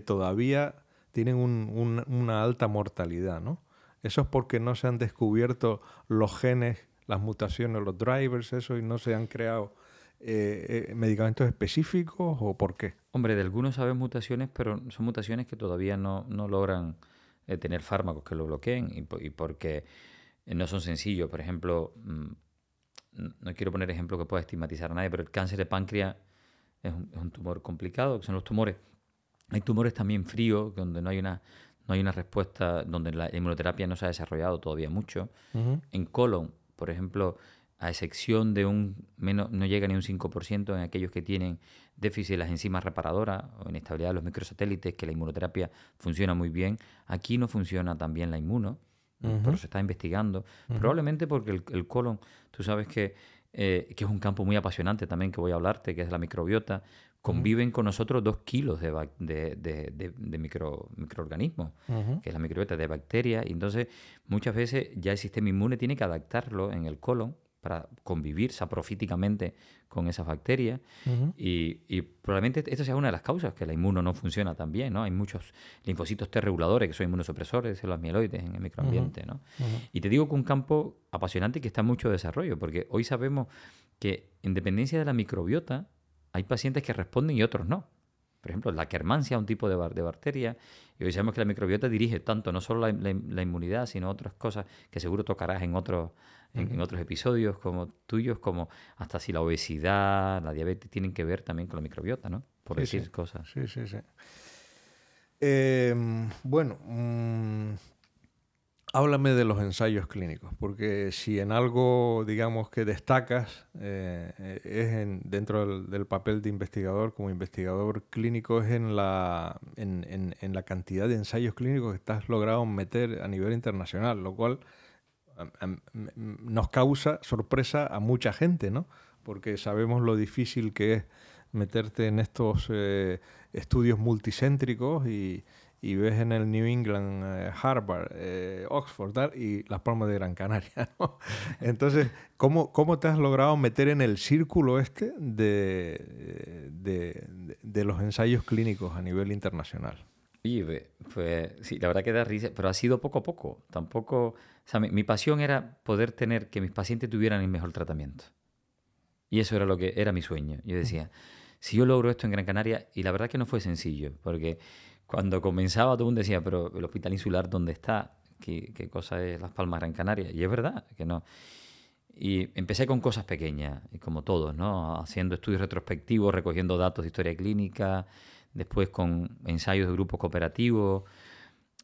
todavía tienen una alta mortalidad, ¿no? Eso es porque no se han descubierto los genes, las mutaciones, los drivers, eso, y no se han creado eh, eh, medicamentos específicos o por qué? Hombre, de algunos sabes mutaciones, pero son mutaciones que todavía no, logran eh, tener fármacos que lo bloqueen y, porque no son sencillos. Por ejemplo, mm, no quiero poner ejemplo que pueda estigmatizar a nadie, pero el cáncer de páncreas es un, tumor complicado, que son los tumores. Hay tumores también fríos, donde no hay una, no hay una respuesta, donde la inmunoterapia no se ha desarrollado todavía mucho. En colon, por ejemplo, a excepción de un menos, no llega ni un 5% en aquellos que tienen déficit de las enzimas reparadoras o inestabilidad de los microsatélites, que la inmunoterapia funciona muy bien. Aquí no funciona tan bien la inmuno, pero se está investigando. Probablemente porque el, colon, tú sabes que, eh, que es un campo muy apasionante también que voy a hablarte, que es la microbiota. Conviven con nosotros dos kilos de, de, micro, microorganismos, que es la microbiota de bacterias. Y entonces, muchas veces ya el sistema inmune tiene que adaptarlo en el colon para convivir saprofíticamente con esas bacterias. y, probablemente esta sea una de las causas que la inmuno no funciona tan bien. ¿no? Hay muchos linfocitos T reguladores que son inmunosupresores, los mieloides en el microambiente. ¿no? Y te digo que un campo apasionante que está en mucho desarrollo, porque hoy sabemos que en dependencia de la microbiota hay pacientes que responden y otros no. Por ejemplo, la quermancia, un tipo de, de bacteria, y hoy sabemos que la microbiota dirige tanto no solo la, inmunidad, sino otras cosas que seguro tocarás en otros en, otros episodios como tuyos, como hasta si la obesidad, la diabetes tienen que ver también con la microbiota, ¿no? Por decir cosas. Sí, sí, sí. Em, bueno, mm, háblame de los ensayos clínicos, porque si en algo, digamos, que destacas eh, es dentro del, papel de investigador, como investigador clínico, es en la, en, en la cantidad de ensayos clínicos que estás logrado meter a nivel internacional, lo cual nos causa sorpresa a mucha gente, ¿no? Porque sabemos lo difícil que es meterte en estos eh, estudios multicéntricos y, ves en el New England, eh, Harvard, eh, Oxford y Las Palmas de Gran Canaria. ¿no? Entonces, ¿cómo, ¿cómo, te has logrado meter en el círculo este de, de los ensayos clínicos a nivel internacional? Oye, pues sí, la verdad que da risa, pero ha sido poco a poco. Tampoco, o sea, mi, pasión era poder tener que mis pacientes tuvieran el mejor tratamiento. Y eso era lo que era mi sueño. Yo decía, si yo logro esto en Gran Canaria, y la verdad que no fue sencillo, porque cuando comenzaba todo el mundo decía, pero el hospital insular, ¿dónde está? ¿Qué, qué cosa es Las Palmas Gran Canaria? Y es verdad que no. Y empecé con cosas pequeñas, como todos, ¿no? Haciendo estudios retrospectivos, recogiendo datos de historia clínica, después con ensayos de grupos cooperativos,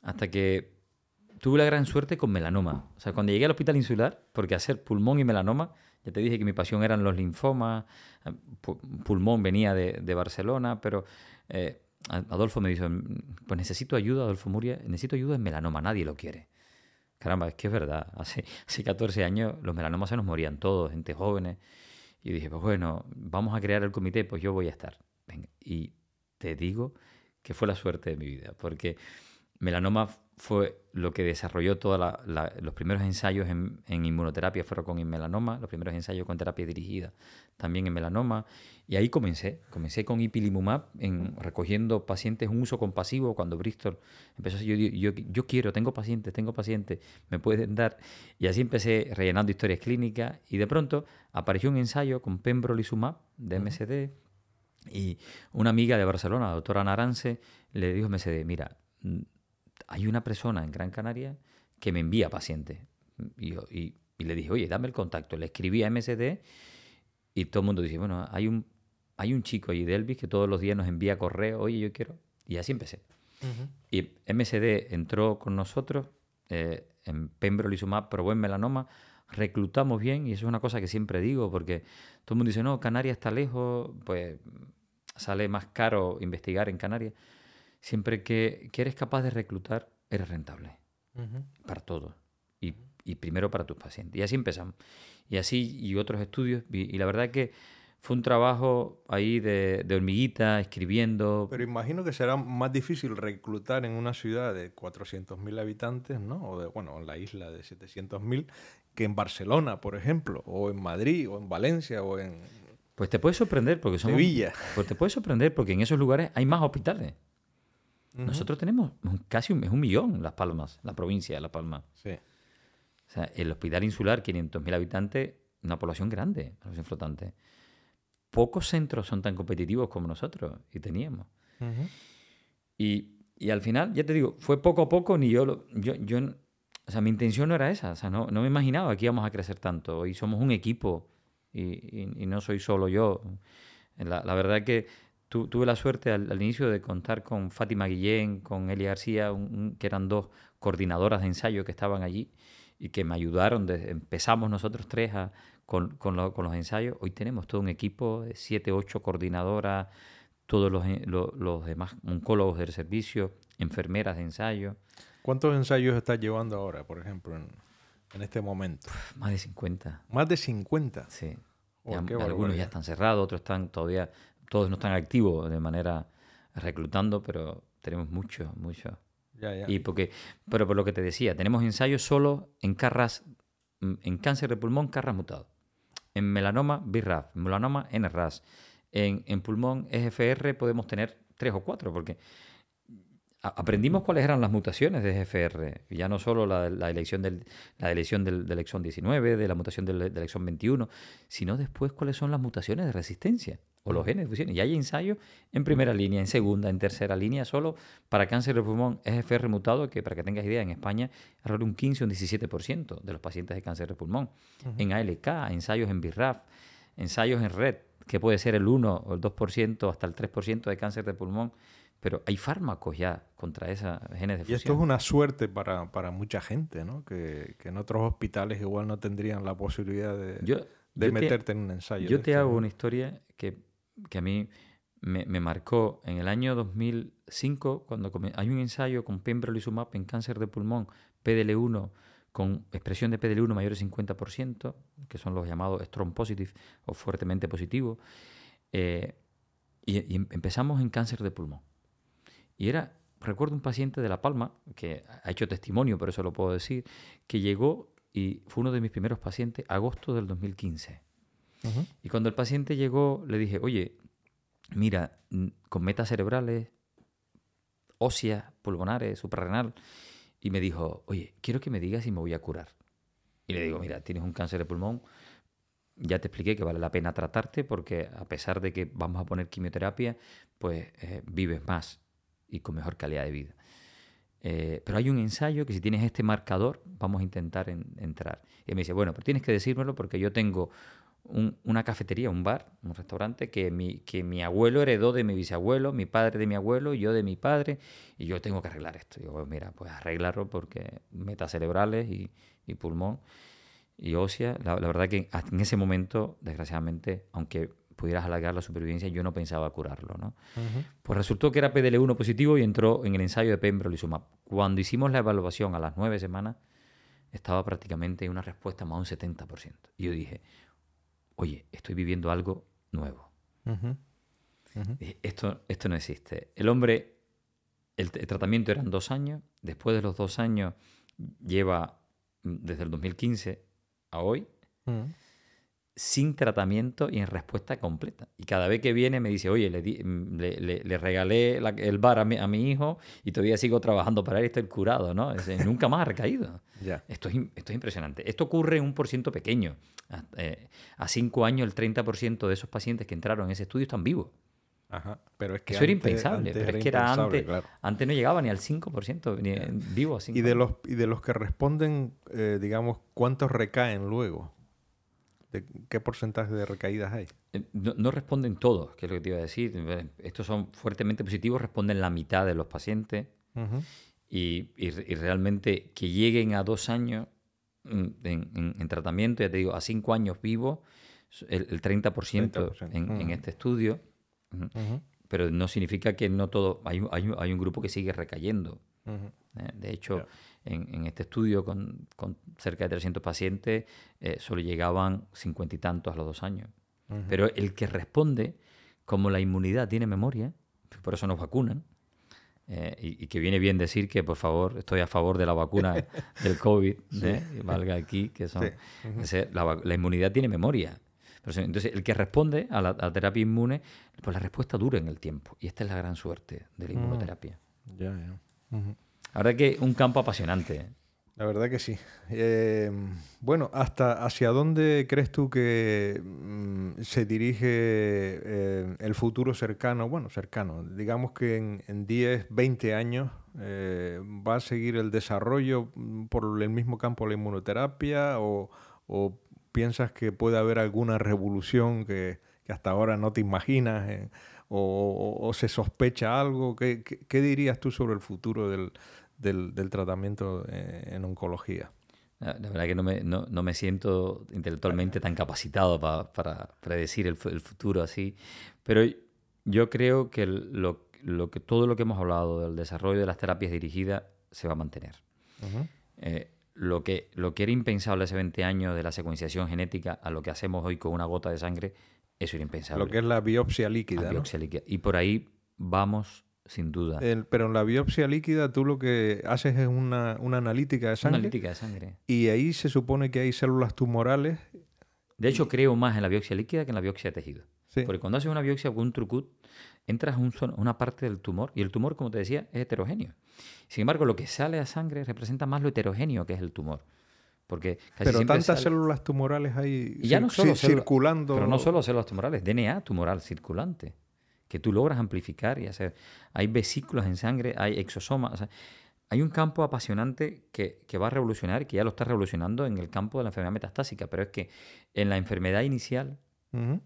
hasta que tuve la gran suerte con melanoma. O sea, cuando llegué al hospital insular, porque hacer pulmón y melanoma, ya te dije que mi pasión eran los linfomas, pulmón venía de, Barcelona, pero eh, Adolfo me dijo, pues necesito ayuda, Adolfo Muria, necesito ayuda en melanoma, nadie lo quiere. Caramba, es que es verdad, hace, hace 14 años los melanomas se nos morían todos, gente jóvenes. Y dije, pues bueno, vamos a crear el comité, pues yo voy a estar. Y te digo que fue la suerte de mi vida, porque melanoma fue lo que desarrolló todos los primeros ensayos en, inmunoterapia fueron con melanoma, los primeros ensayos con terapia dirigida también en melanoma, y ahí comencé, comencé con ipilimumab, en, recogiendo pacientes un uso compasivo, cuando Bristol empezó a decir, yo, yo, quiero, tengo pacientes, tengo pacientes, me pueden dar, y así empecé rellenando historias clínicas, y de pronto apareció un ensayo con pembrolizumab de MSD, y una amiga de Barcelona, la doctora Narance, le dijo a MSD, mira, hay una persona en Gran Canaria que me envía pacientes. Y, y, le dije, oye, dame el contacto. Le escribí a MSD y todo el mundo dice, bueno, hay un, hay un chico allí de Elvis que todos los días nos envía correo, oye, yo quiero. Y así empecé. Y MSD entró con nosotros eh, en pembrolizumab, probó en melanoma, reclutamos bien, y eso es una cosa que siempre digo, porque todo el mundo dice, no, Canarias está lejos, pues sale más caro investigar en Canarias. Siempre que, eres capaz de reclutar, eres rentable. Para todo. Y, primero para tus pacientes. Y así empezamos. Y así, y otros estudios. Y, la verdad que fue un trabajo ahí de, hormiguita, escribiendo. Pero imagino que será más difícil reclutar en una ciudad de 400.000 habitantes, ¿no? O de, bueno, en la isla de 700.000, que en Barcelona, por ejemplo, o en Madrid, o en Valencia, o en... Pues te puede sorprender porque somos... Sevilla. Pues te puede sorprender porque en esos lugares hay más hospitales. Nosotros tenemos casi un, es un millón Las Palmas, la provincia de Las Palmas. Sí. O sea, el hospital insular, 500.000 habitantes, una población grande, población flotante. Pocos centros son tan competitivos como nosotros y teníamos. y, y, al final, ya te digo, fue poco a poco, ni yo, lo, yo, yo o sea, mi intención no era esa, o sea, no, no me imaginaba que íbamos a crecer tanto. Hoy somos un equipo y, no soy solo yo. La, la verdad que tuve la suerte al, inicio de contar con Fátima Guillén, con Elia García, que eran dos coordinadoras de ensayo que estaban allí y que me ayudaron. empezamos nosotros tres con, los ensayos. Hoy tenemos todo un equipo de siete, ocho coordinadoras, todos los, eh, los, demás oncólogos del servicio, enfermeras de ensayo. ¿Cuántos ensayos estás llevando ahora, por ejemplo, en, este momento? más de 50. ¿Más de 50? Sí. Oh, algunos ya están cerrados, otros están todavía, todos no están activos de manera reclutando, pero tenemos muchos, muchos. Y porque, pero por lo que te decía, tenemos ensayos solo en carras, mm, en cáncer de pulmón, carras mutado. En melanoma, BRAF, en melanoma, NRAS. En, en pulmón, EGFR, podemos tener tres o cuatro, porque aprendimos cuáles eran las mutaciones de GFR, ya no solo la, la elección del, la elección del, del, exón 19, de la mutación del, del, exón 21, sino después cuáles son las mutaciones de resistencia o los genes de fusión. Y hay ensayos en primera línea, en segunda, en tercera línea, solo para cáncer de pulmón EGFR mutado, que para que tengas idea, en España es un 15 o un 17% de los pacientes de cáncer de pulmón. En ALK, ensayos en BRAF, ensayos en RED, que puede ser el 1 o el 2%, hasta el 3% de cáncer de pulmón pero hay fármacos ya contra esas genes de fusión. Y esto es una suerte para, mucha gente, ¿no? Que, en otros hospitales igual no tendrían la posibilidad de, de meterte en un ensayo. Yo te hago una historia que, a mí me, marcó en el año 2005, cuando hay un ensayo con pembrolizumab en cáncer de pulmón, PDL1, con expresión de PDL1 mayor de 50%, que son los llamados strong positive o fuertemente positivos, eh, y empezamos en cáncer de pulmón. Y era, recuerdo un paciente de La Palma, que ha hecho testimonio, por eso lo puedo decir, que llegó y fue uno de mis primeros pacientes, agosto del 2015. Y cuando el paciente llegó, le dije, oye, mira, con metas cerebrales, óseas, pulmonares, suprarrenal, y me dijo, oye, quiero que me digas si me voy a curar. Y le digo, mira, tienes un cáncer de pulmón, ya te expliqué que vale la pena tratarte porque a pesar de que vamos a poner quimioterapia, pues eh, vives más y con mejor calidad de vida. Eh, pero hay un ensayo que si tienes este marcador, vamos a intentar entrar. Y me dice, bueno, pero tienes que decírmelo porque yo tengo una cafetería, un bar, un restaurante que mi, que mi abuelo heredó de mi bisabuelo, mi padre de mi abuelo, yo de mi padre, y yo tengo que arreglar esto. Y yo, mira, pues arreglarlo porque metas cerebrales y, y pulmón y ósea, la, la verdad que en ese momento, desgraciadamente, aunque pudieras alargar la supervivencia, yo no pensaba curarlo. ¿no? Pues resultó que era PDL1 positivo y entró en el ensayo de pembrolizumab. Cuando hicimos la evaluación a las nueve semanas, estaba prácticamente en una respuesta más de un 70%. Y yo dije, oye, estoy viviendo algo nuevo. Esto, esto no existe. El hombre, el, tratamiento eran dos años, después de los dos años lleva mm, desde el 2015 a hoy sin tratamiento y en respuesta completa. Y cada vez que viene me dice, oye, le, le, regalé el bar a mi, a mi, hijo y todavía sigo trabajando para él y estoy curado, ¿no? nunca más ha recaído. Esto, es, esto es impresionante. Esto ocurre en un por ciento pequeño. Eh, a, cinco años el 30% de esos pacientes que entraron en ese estudio están vivos. Ajá, pero es que Eso era impensable, pero es que era antes, antes no llegaba ni al 5%, ni vivo a 5%. ¿Y de, los, y de los que responden, eh, digamos, cuántos recaen luego? Qué porcentaje de recaídas hay? Eh, no, responden todos, que es lo que te iba a decir. Estos son fuertemente positivos, responden la mitad de los pacientes. y, realmente que lleguen a dos años mm, en, tratamiento, ya te digo, a cinco años vivo, el, 30%, En, este estudio. Pero no significa que no todo. Hay, hay, un grupo que sigue recayendo. Eh, de hecho, en, este estudio con, cerca de 300 pacientes, eh, solo llegaban cincuenta y tantos a los dos años. Pero el que responde, como la inmunidad tiene memoria, por eso nos vacunan, eh, y, que viene bien decir que, por favor, estoy a favor de la vacuna del COVID, ¿eh? valga aquí, que son, la, inmunidad tiene memoria. Entonces, el que responde a la, terapia inmune, pues la respuesta dura en el tiempo. Y esta es la gran suerte de la mm. inmunoterapia. Ya, ya. La verdad que un campo apasionante. ¿eh? La verdad que sí. Eh, bueno, ¿hasta hacia dónde crees tú que mm, se dirige eh, el futuro cercano? Bueno, cercano. Digamos que en, 10, 20 años va a seguir el desarrollo mm, por el mismo campo de la inmunoterapia o, piensas que puede haber alguna revolución que, hasta ahora no te imaginas eh, o, se sospecha algo. ¿Qué, dirías tú sobre el futuro del, tratamiento eh, en oncología? La, verdad que no me, no, me siento intelectualmente tan capacitado para predecir el, futuro así, pero yo creo que, lo, que todo lo que hemos hablado del desarrollo de las terapias dirigidas se va a mantener. Eh, lo, que, lo que era impensable hace 20 años de la secuenciación genética a lo que hacemos hoy con una gota de sangre, eso era impensable. Lo que es la biopsia líquida. biopsia líquida. Y por ahí vamos sin duda. pero en la biopsia líquida tú lo que haces es una, analítica de sangre. Una analítica de sangre. Y ahí se supone que hay células tumorales. De hecho, creo más en la biopsia líquida que en la biopsia de tejido. Porque cuando haces una biopsia con un trucut, entras a una parte del tumor y el tumor, como te decía, es heterogéneo. Sin embargo, lo que sale a sangre representa más lo heterogéneo que es el tumor. Porque pero tantas células tumorales hay ya no solo circulando. Pero no solo células tumorales, DNA tumoral circulante que tú logras amplificar y hacer. Hay vesículas en sangre, hay exosomas. hay un campo apasionante que, va a revolucionar, que ya lo está revolucionando en el campo de la enfermedad metastásica, pero es que en la enfermedad inicial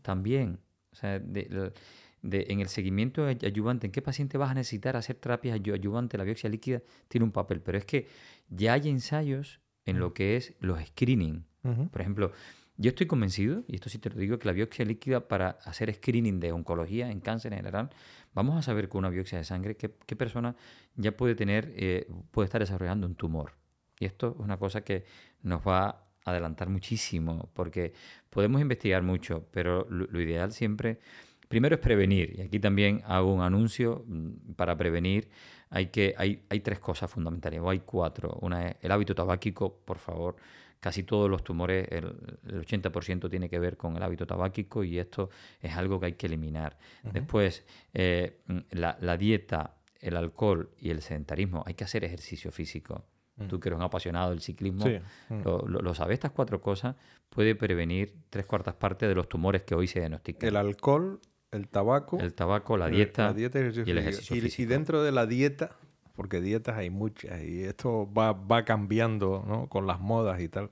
también, o sea, en el seguimiento ayudante, ¿en qué paciente vas a necesitar hacer terapias ayudantes? La biopsia líquida tiene un papel, pero es que ya hay ensayos en lo que es los screening. Por ejemplo, yo estoy convencido, y esto sí te lo digo, que la biopsia líquida para hacer screening de oncología en cáncer en general, vamos a saber con una biopsia de sangre qué, persona ya puede tener, eh, puede estar desarrollando un tumor. Y esto es una cosa que nos va a adelantar muchísimo, porque podemos investigar mucho, pero lo, ideal siempre, primero es prevenir. Y aquí también hago un anuncio mm, para prevenir. Hay, que, hay, hay tres cosas fundamentales, o hay cuatro. Una es el hábito tabáquico, por favor casi todos los tumores, el, 80% tiene que ver con el hábito tabáquico y esto es algo que hay que eliminar. Después, eh, la, dieta, el alcohol y el sedentarismo, hay que hacer ejercicio físico. Mm. Tú que eres un apasionado del ciclismo, mm. lo, sabes, estas cuatro cosas puede prevenir tres cuartas partes de los tumores que hoy se diagnostican. El alcohol, el tabaco, el tabaco, la dieta, y el ejercicio físico. Y dentro de la dieta, porque dietas hay muchas y esto va, va cambiando ¿no? con las modas y tal.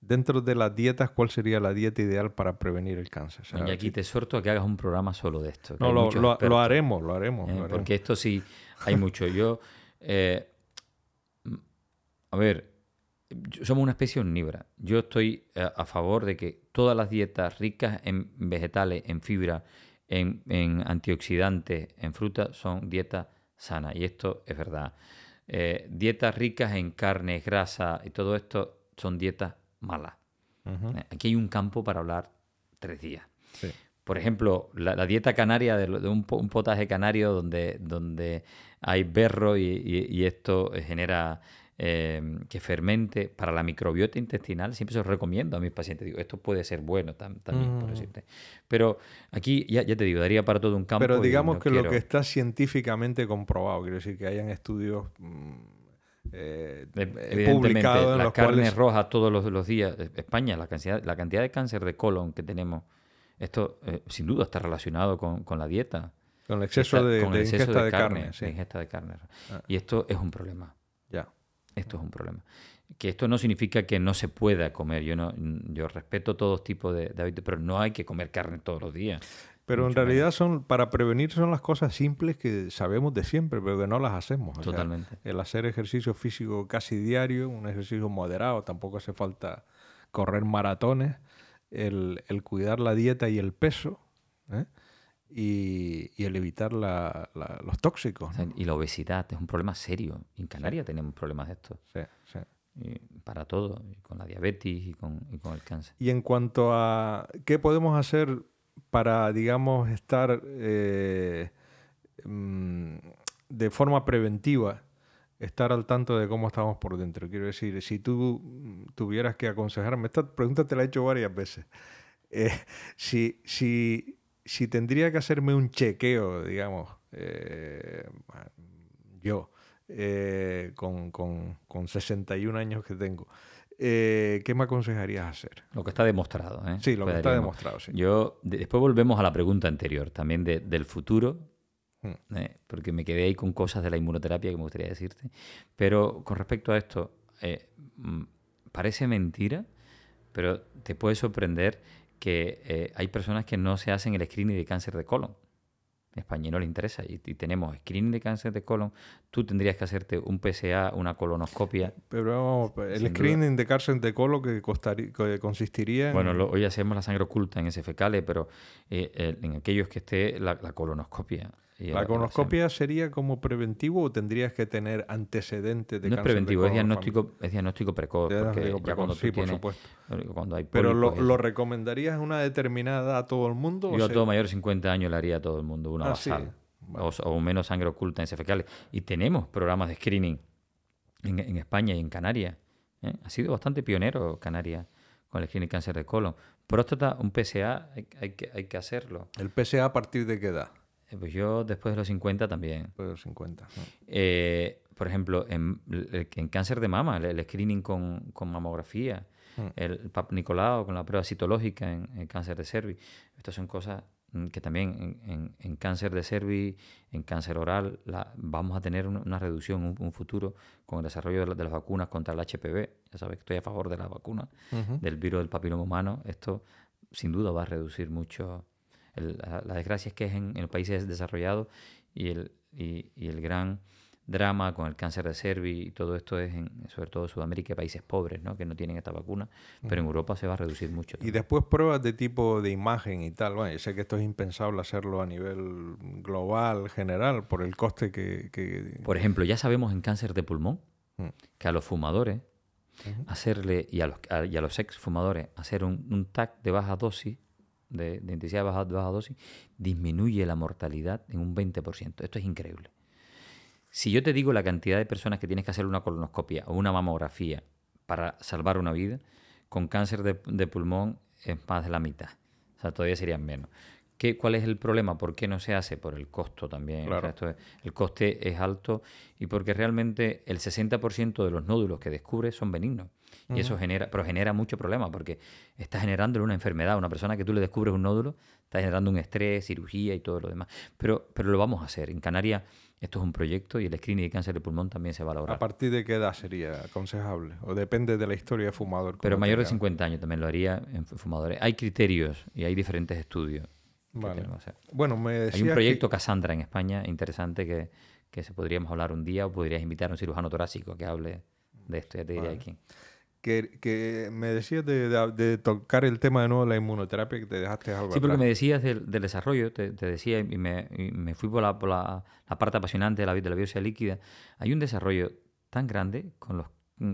Dentro de las dietas, ¿cuál sería la dieta ideal para prevenir el cáncer? y aquí te exhorto a que hagas un programa solo de esto. No, lo, lo, haremos, lo haremos, Porque esto sí, hay mucho. Yo, eh, a ver, somos una especie omnívora. Yo estoy a, a, favor de que todas las dietas ricas en vegetales, en fibra, en, en antioxidantes, en fruta, son dietas sana. Y esto es verdad. Eh, dietas ricas en carne, grasa y todo esto son dietas malas. Eh, aquí hay un campo para hablar tres días. Por ejemplo, la, dieta canaria de, un, potaje canario donde, donde hay berro y esto genera Em, que fermente para la microbiota intestinal, siempre se lo recomiendo a mis pacientes. Digo, esto puede ser bueno también, por mm. decirte. Pero aquí, ya, te digo, daría para todo un campo. Pero digamos que lo que está científicamente comprobado, quiero decir que hayan estudios. Mm, eh, Evidentemente, la carne roja todos los, días. España, la cantidad, la cantidad de cáncer de colon que tenemos, esto eh, sin duda está relacionado con, la dieta. Con el exceso de, ingesta de, carne. ingesta de carne. Ah. Y esto es un problema. Esto es un problema. Que esto no significa que no se pueda comer. Yo no, yo respeto todos tipos de, hábitos, pero no hay que comer carne todos los días. Pero en realidad son, para prevenir son las cosas simples que sabemos de siempre, pero que no las hacemos. Totalmente. el hacer ejercicio físico casi diario, un ejercicio moderado, tampoco hace falta correr maratones, el, cuidar la dieta y el peso, ¿eh? Y, el evitar los tóxicos. y la obesidad es un problema serio. En Canarias tenemos problemas de esto. Sí, sí. para todo, con la diabetes y con, el cáncer. Y en cuanto a qué podemos hacer para, digamos, estar eh, mm, de forma preventiva, estar al tanto de cómo estamos por dentro. Quiero decir, si tú tuvieras que aconsejarme, esta pregunta te la he hecho varias veces. Eh, si, si si tendría que hacerme un chequeo, digamos, eh, yo, eh, con, con, con, 61 años que tengo, eh, ¿qué me aconsejarías hacer? Lo que está demostrado. ¿eh? Sí, lo que está demostrado, sí. Yo, después volvemos a la pregunta anterior, también del futuro, hmm. porque me quedé ahí con cosas de la inmunoterapia que me gustaría decirte. Pero con respecto a esto, mm, parece mentira, pero te puede sorprender que eh, hay personas que no se hacen el screening de cáncer de colon. En España no le interesa. Y, tenemos screening de cáncer de colon. Tú tendrías que hacerte un PSA, una colonoscopia. Pero el screening de cáncer de colon que, consistiría en... Bueno, hoy hacemos la sangre oculta en ese fecale, pero eh, en aquellos que esté la colonoscopia. ¿La colonoscopia sería como preventivo o tendrías que tener antecedentes de no es preventivo, es diagnóstico, es diagnóstico precoz. Ya cuando sí, por supuesto. Cuando hay Pero lo, recomendarías en una determinada a todo el mundo? Yo a todo mayor de 50 años le haría a todo el mundo una ah, basal. O, menos sangre oculta en fecales. Y tenemos programas de screening en, España y en Canarias. ¿eh? Ha sido bastante pionero Canarias con el screening cáncer de colon. Próstata, un PSA, hay, que, hay que hacerlo. ¿El PSA a partir de qué edad? Eh, pues yo después de los 50 también. Después de los 50. Eh, por ejemplo, en, en, cáncer de mama, el, screening con, con mamografía, mm. el PAP Nicolau con la prueba citológica en, cáncer de cervix. Estas son cosas que también en, en, cáncer de cervix, en cáncer oral, la, vamos a tener una, reducción, un, futuro con el desarrollo de, las vacunas contra el HPV. Ya sabes que estoy a favor de la vacuna, del virus del papiloma humano. Esto sin duda va a reducir mucho la, desgracia es que es en, los países desarrollados y el, y, el gran drama con el cáncer de cervix y todo esto es en, sobre todo en Sudamérica y países pobres ¿no? que no tienen esta vacuna, pero en Europa se va a reducir mucho. Y después pruebas de tipo de imagen y tal. Bueno, yo sé que esto es impensable hacerlo a nivel global, general, por el coste que... Por ejemplo, ya sabemos en cáncer de pulmón mm. que a los fumadores hacerle y a los, y a los ex fumadores hacer un, un TAC de baja dosis de, intensidad de baja, dosis, disminuye la mortalidad en un 20%. Esto es increíble. Si yo te digo la cantidad de personas que tienes que hacer una colonoscopia o una mamografía para salvar una vida, con cáncer de, pulmón es más de la mitad. O sea, todavía serían menos. ¿Qué, ¿Cuál es el problema? ¿Por qué no se hace? Por el costo también. el coste es alto y porque realmente el 60% de los nódulos que descubre son benignos. Y eso genera, pero genera mucho problema porque está generando una enfermedad. Una persona que tú le descubres un nódulo, está generando un estrés, cirugía y todo lo demás. Pero, pero lo vamos a hacer. En Canarias esto es un proyecto y el screening de cáncer de pulmón también se va a lograr. ¿A partir de qué edad sería aconsejable? ¿O depende de la historia de fumador? Pero mayor de 50 años también lo haría en fumadores. Hay criterios y hay diferentes estudios. Bueno, me Hay un proyecto Cassandra en España interesante que, que se podríamos hablar un día o podrías invitar a un cirujano torácico que hable de esto, ya te diría quién que, me decías de, tocar el tema de nuevo de la inmunoterapia que te dejaste algo. Sí, porque me decías del, desarrollo, te, decía, y me, me fui por, la, por la, parte apasionante de la, de la biopsia líquida. Hay un desarrollo tan grande con, los,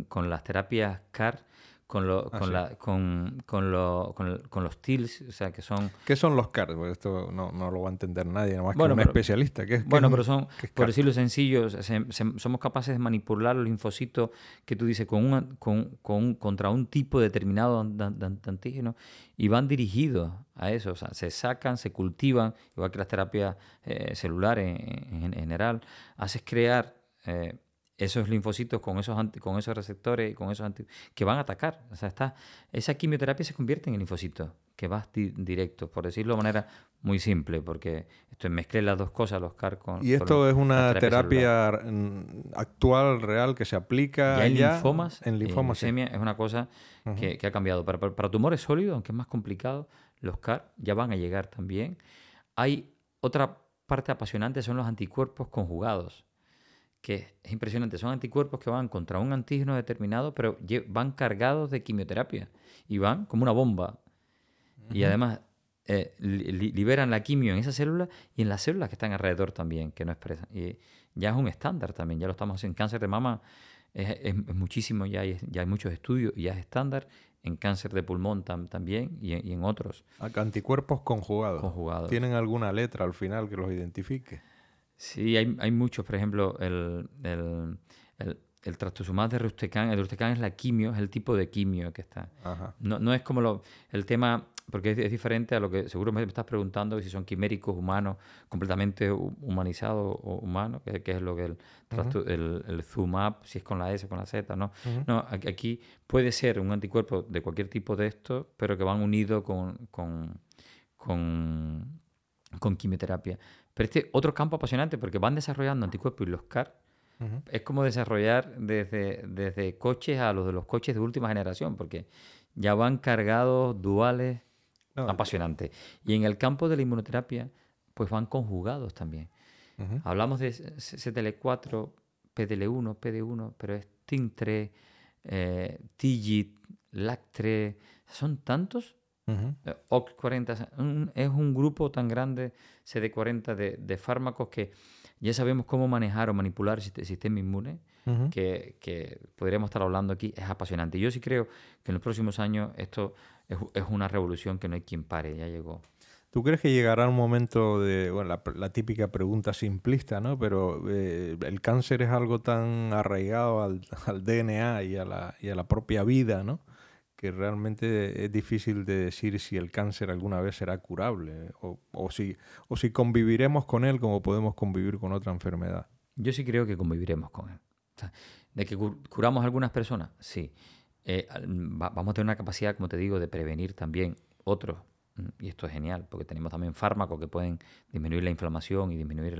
con las terapias CAR con, lo, ah, con, la, con, con, lo, con, los TILs, o sea, que son... ¿Qué son los CAR? esto no, no, lo va a entender nadie, más que un especialista. ¿Qué, bueno, pero son, por decirlo sencillo, somos capaces de manipular los linfocitos que tú dices con, una, con, con contra un tipo determinado de, antígeno y van dirigidos a eso, o sea, se sacan, se cultivan, igual que las terapias eh, celulares en, general, haces crear... Eh, esos linfocitos con esos, con esos receptores y con esos que van a atacar. O sea, está, esa quimioterapia se convierte en linfocitos que vas directo, por decirlo de manera muy simple, porque esto mezclé las dos cosas, los CAR con... ¿Y esto es una terapia, actual, real, que se aplica ya en linfomas? En linfomas, Es una cosa que, ha cambiado. Para, para, tumores sólidos, aunque es más complicado, los CAR ya van a llegar también. Hay otra parte apasionante, son los anticuerpos conjugados que es impresionante. Son anticuerpos que van contra un antígeno determinado, pero van cargados de quimioterapia y van como una bomba. Y además eh, liberan la quimio en esas células y en las células que están alrededor también, que no expresan. Y ya es un estándar también, ya lo estamos haciendo. En cáncer de mama es, muchísimo, ya hay, ya hay muchos estudios y ya es estándar. En cáncer de pulmón también y en, otros. Anticuerpos conjugados. conjugados. ¿Tienen alguna letra al final que los identifique? Sí, hay, hay muchos, por ejemplo, el, el, el, el trastuzumab de Rustecan, el Rustecan es la quimio, es el tipo de quimio que está. No, no es como lo, el tema, porque es, diferente a lo que seguro me estás preguntando, si son quiméricos humanos, completamente humanizados o humanos, que, es lo que el, el, el, Zumab, si es con la S, con la Z, ¿no? No, aquí puede ser un anticuerpo de cualquier tipo de esto, pero que van unidos con, con, con, con quimioterapia. Pero este otro campo apasionante porque van desarrollando anticuerpos y los CAR es como desarrollar desde, desde coches a los de los coches de última generación, porque ya van cargados, duales, apasionantes. Y en el campo de la inmunoterapia, pues van conjugados también. Hablamos de CTL4, PDL1, PD1, pero es TIN3, eh, TIGIT, LAC3, son tantos. OC40 es un grupo tan grande, CD40, de, de, fármacos que ya sabemos cómo manejar o manipular el sistema inmune, que, podríamos estar hablando aquí, es apasionante. Yo sí creo que en los próximos años esto es, es una revolución que no hay quien pare, ya llegó. ¿Tú crees que llegará un momento de, bueno, la, típica pregunta simplista, ¿no? Pero eh, el cáncer es algo tan arraigado al, DNA y a, la, y a la propia vida, ¿no? Que realmente es difícil de decir si el cáncer alguna vez será curable o, o, si, o si conviviremos con él como podemos convivir con otra enfermedad. Yo sí creo que conviviremos con él. ¿De que curamos a algunas personas? Sí. Eh, vamos a tener una capacidad, como te digo, de prevenir también otros y esto es genial, porque tenemos también fármacos que pueden disminuir la inflamación y disminuir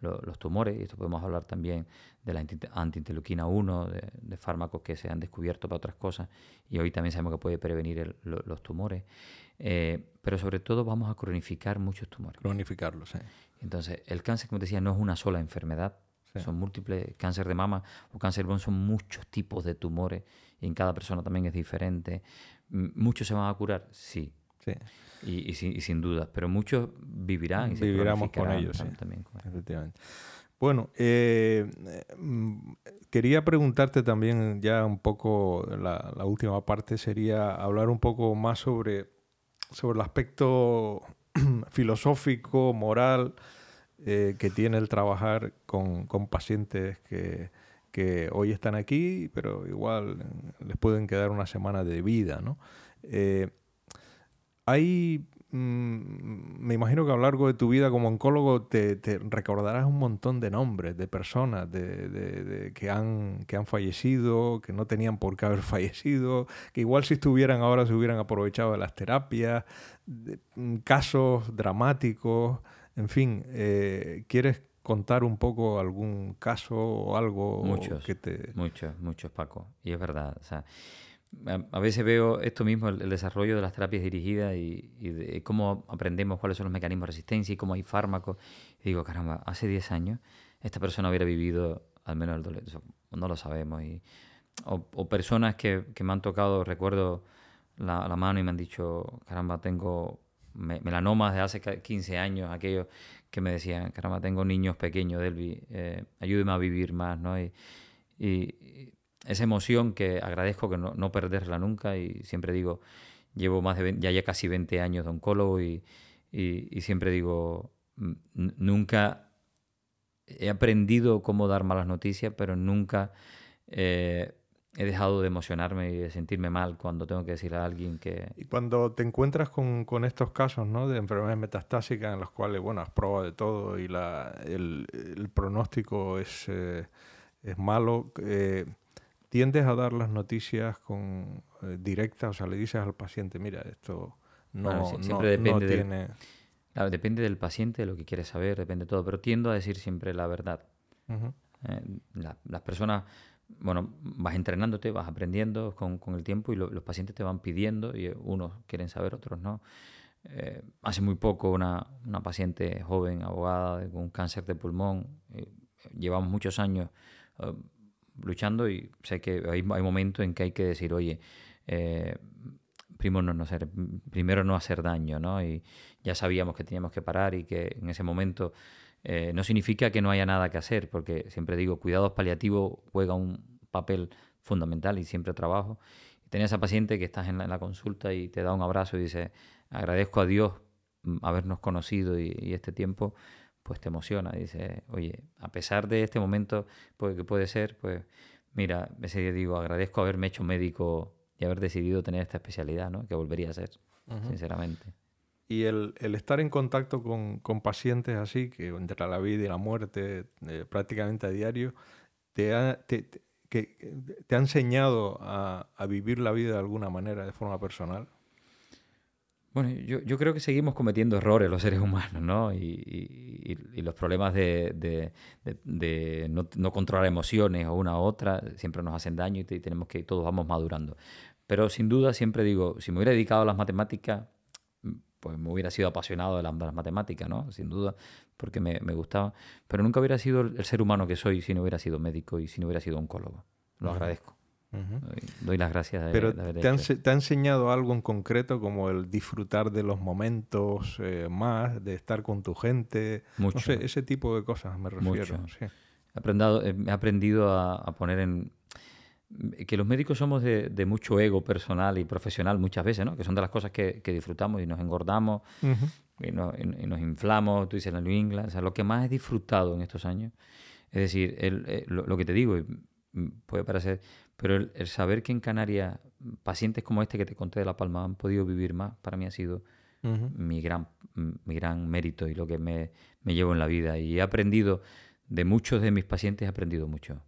los tumores. Y esto podemos hablar también de la antiinterleuquina 1, de, fármacos que se han descubierto para otras cosas. Y hoy también sabemos que puede prevenir los tumores. Eh, pero sobre todo vamos a cronificar muchos tumores. Cronificarlos, sí. Entonces, el cáncer, como te decía, no es una sola enfermedad. Son múltiples, cáncer de mama o cáncer de son muchos tipos de tumores y en cada persona también es diferente. ¿Muchos se van a curar? Sí, y, sin, duda, pero muchos vivirán y se Viviramos con ellos, también, Efectivamente. Bueno, eh, mm, quería preguntarte también ya un poco, la, última parte sería hablar un poco más sobre, sobre el aspecto filosófico, moral, eh, que tiene el trabajar con, pacientes que, que, hoy están aquí, pero igual les pueden quedar una semana de vida, ¿no? Eh, hay, mm, me imagino que a lo largo de tu vida como oncólogo te, recordarás un montón de nombres de personas de, que, han, que han fallecido, que no tenían por qué haber fallecido, que igual si estuvieran ahora se hubieran aprovechado de las terapias, mm, casos dramáticos, en fin, eh, ¿quieres contar un poco algún caso o algo muchos, que te... Muchos, muchos, Paco. Y es verdad, o sea a veces veo esto mismo, el, desarrollo de las terapias dirigidas y, cómo aprendemos cuáles son los mecanismos de resistencia y cómo hay fármacos. Y digo, caramba, hace 10 años esta persona hubiera vivido al menos el dolor. No lo sabemos. Y, o, personas que, que, me han tocado, recuerdo la, mano y me han dicho, caramba, tengo melanomas de hace 15 años, aquellos que me decían, caramba, tengo niños pequeños, Delvi, eh, ayúdeme a vivir más, ¿no? Esa emoción que agradezco que no, perderla nunca y siempre digo, llevo más de ya, ya casi 20 años de oncólogo y, y, siempre digo, nunca he aprendido cómo dar malas noticias, pero nunca eh, he dejado de emocionarme y de sentirme mal cuando tengo que decir a alguien que... Y cuando te encuentras con, con estos casos ¿no? de enfermedades metastásicas en los cuales, bueno, has probado de todo y la, el, el pronóstico es, eh, es malo, eh, tiendes a dar las noticias con eh, directas, o sea, le dices al paciente, mira, esto no, siempre depende tiene... Del, depende del paciente, de lo que quiere saber, depende de todo, pero tiendo a decir siempre la verdad. Eh, las personas, bueno, vas entrenándote, vas aprendiendo con, el tiempo y los pacientes te van pidiendo y unos quieren saber, otros no. Eh, hace muy poco una, una, paciente joven, abogada, con cáncer de pulmón, llevamos muchos años luchando y sé que hay, momentos en que hay que decir, oye, eh, primero, no, hacer, primero no hacer daño, ¿no? Y ya sabíamos que teníamos que parar y que en ese momento eh, no significa que no haya nada que hacer, porque siempre digo, cuidados paliativos juega un papel fundamental y siempre trabajo. Y tenía esa paciente que estás en la, consulta y te da un abrazo y dice, agradezco a Dios mm, habernos conocido y este tiempo pues te emociona. Dice, oye, a pesar de este momento pues, que puede ser, pues mira, ese día digo, agradezco haberme hecho médico y haber decidido tener esta especialidad, ¿no? Que volvería a ser, sinceramente. Y el, estar en contacto con, pacientes así, que entre la vida y la muerte eh, prácticamente a diario, te ha, te, que, te ha enseñado a, a vivir la vida de alguna manera, de forma personal. Bueno, yo, yo, creo que seguimos cometiendo errores los seres humanos, ¿no? Y, y, los problemas de, de, de, no, controlar emociones o una u otra siempre nos hacen daño y, tenemos que todos vamos madurando. Pero sin duda siempre digo, si me hubiera dedicado a las matemáticas, pues me hubiera sido apasionado de las, matemáticas, ¿no? Sin duda, porque me, gustaba. Pero nunca hubiera sido el, ser humano que soy si no hubiera sido médico y si no hubiera sido oncólogo. Lo agradezco. Doy, las gracias. De, Pero te, ha enseñado algo en concreto como el disfrutar de los momentos eh, más, de estar con tu gente. Mucho. No sé, ese tipo de cosas me refiero. Mucho. He, aprendido, he aprendido a poner en, que los médicos somos de, mucho ego personal y profesional muchas veces, ¿no? Que son de las cosas que, disfrutamos y nos engordamos y, nos inflamos, tú dices la New England, o sea, lo que más he disfrutado en estos años, es decir, eh, lo, que te digo, puede parecer, pero el, saber que en Canarias pacientes como este que te conté de La Palma han podido vivir más, para mí ha sido mi, gran, mi gran mérito y lo que me, me llevo en la vida. Y he aprendido, de muchos de mis pacientes he aprendido mucho.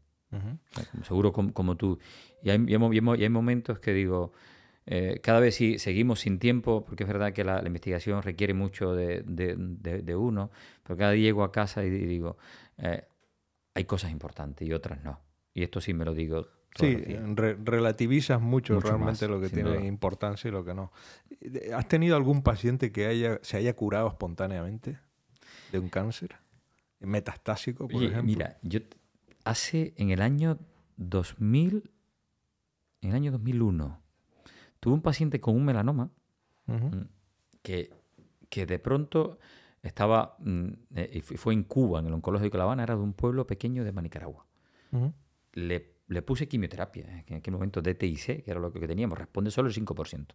Seguro como, tú. Y hay, hay, momentos que digo, eh, cada vez si seguimos sin tiempo, porque es verdad que la, investigación requiere mucho de, de, uno, pero cada día llego a casa y, digo, eh, hay cosas importantes y otras no. Y esto sí me lo digo. Sí, relativizas mucho, realmente lo que tiene importancia y lo que no. ¿Has tenido algún paciente que haya, se haya curado espontáneamente de un cáncer? Metastásico, por ejemplo. Mira, yo hace en el año 2000, en el año 2001, tuve un paciente con un melanoma mm, que, que, de pronto estaba, mm, eh, y fue en Cuba, en el oncológico de La Habana, era de un pueblo pequeño de Manicaragua. le, le, puse quimioterapia, en aquel momento DTIC, que era lo que teníamos, responde solo el 5%.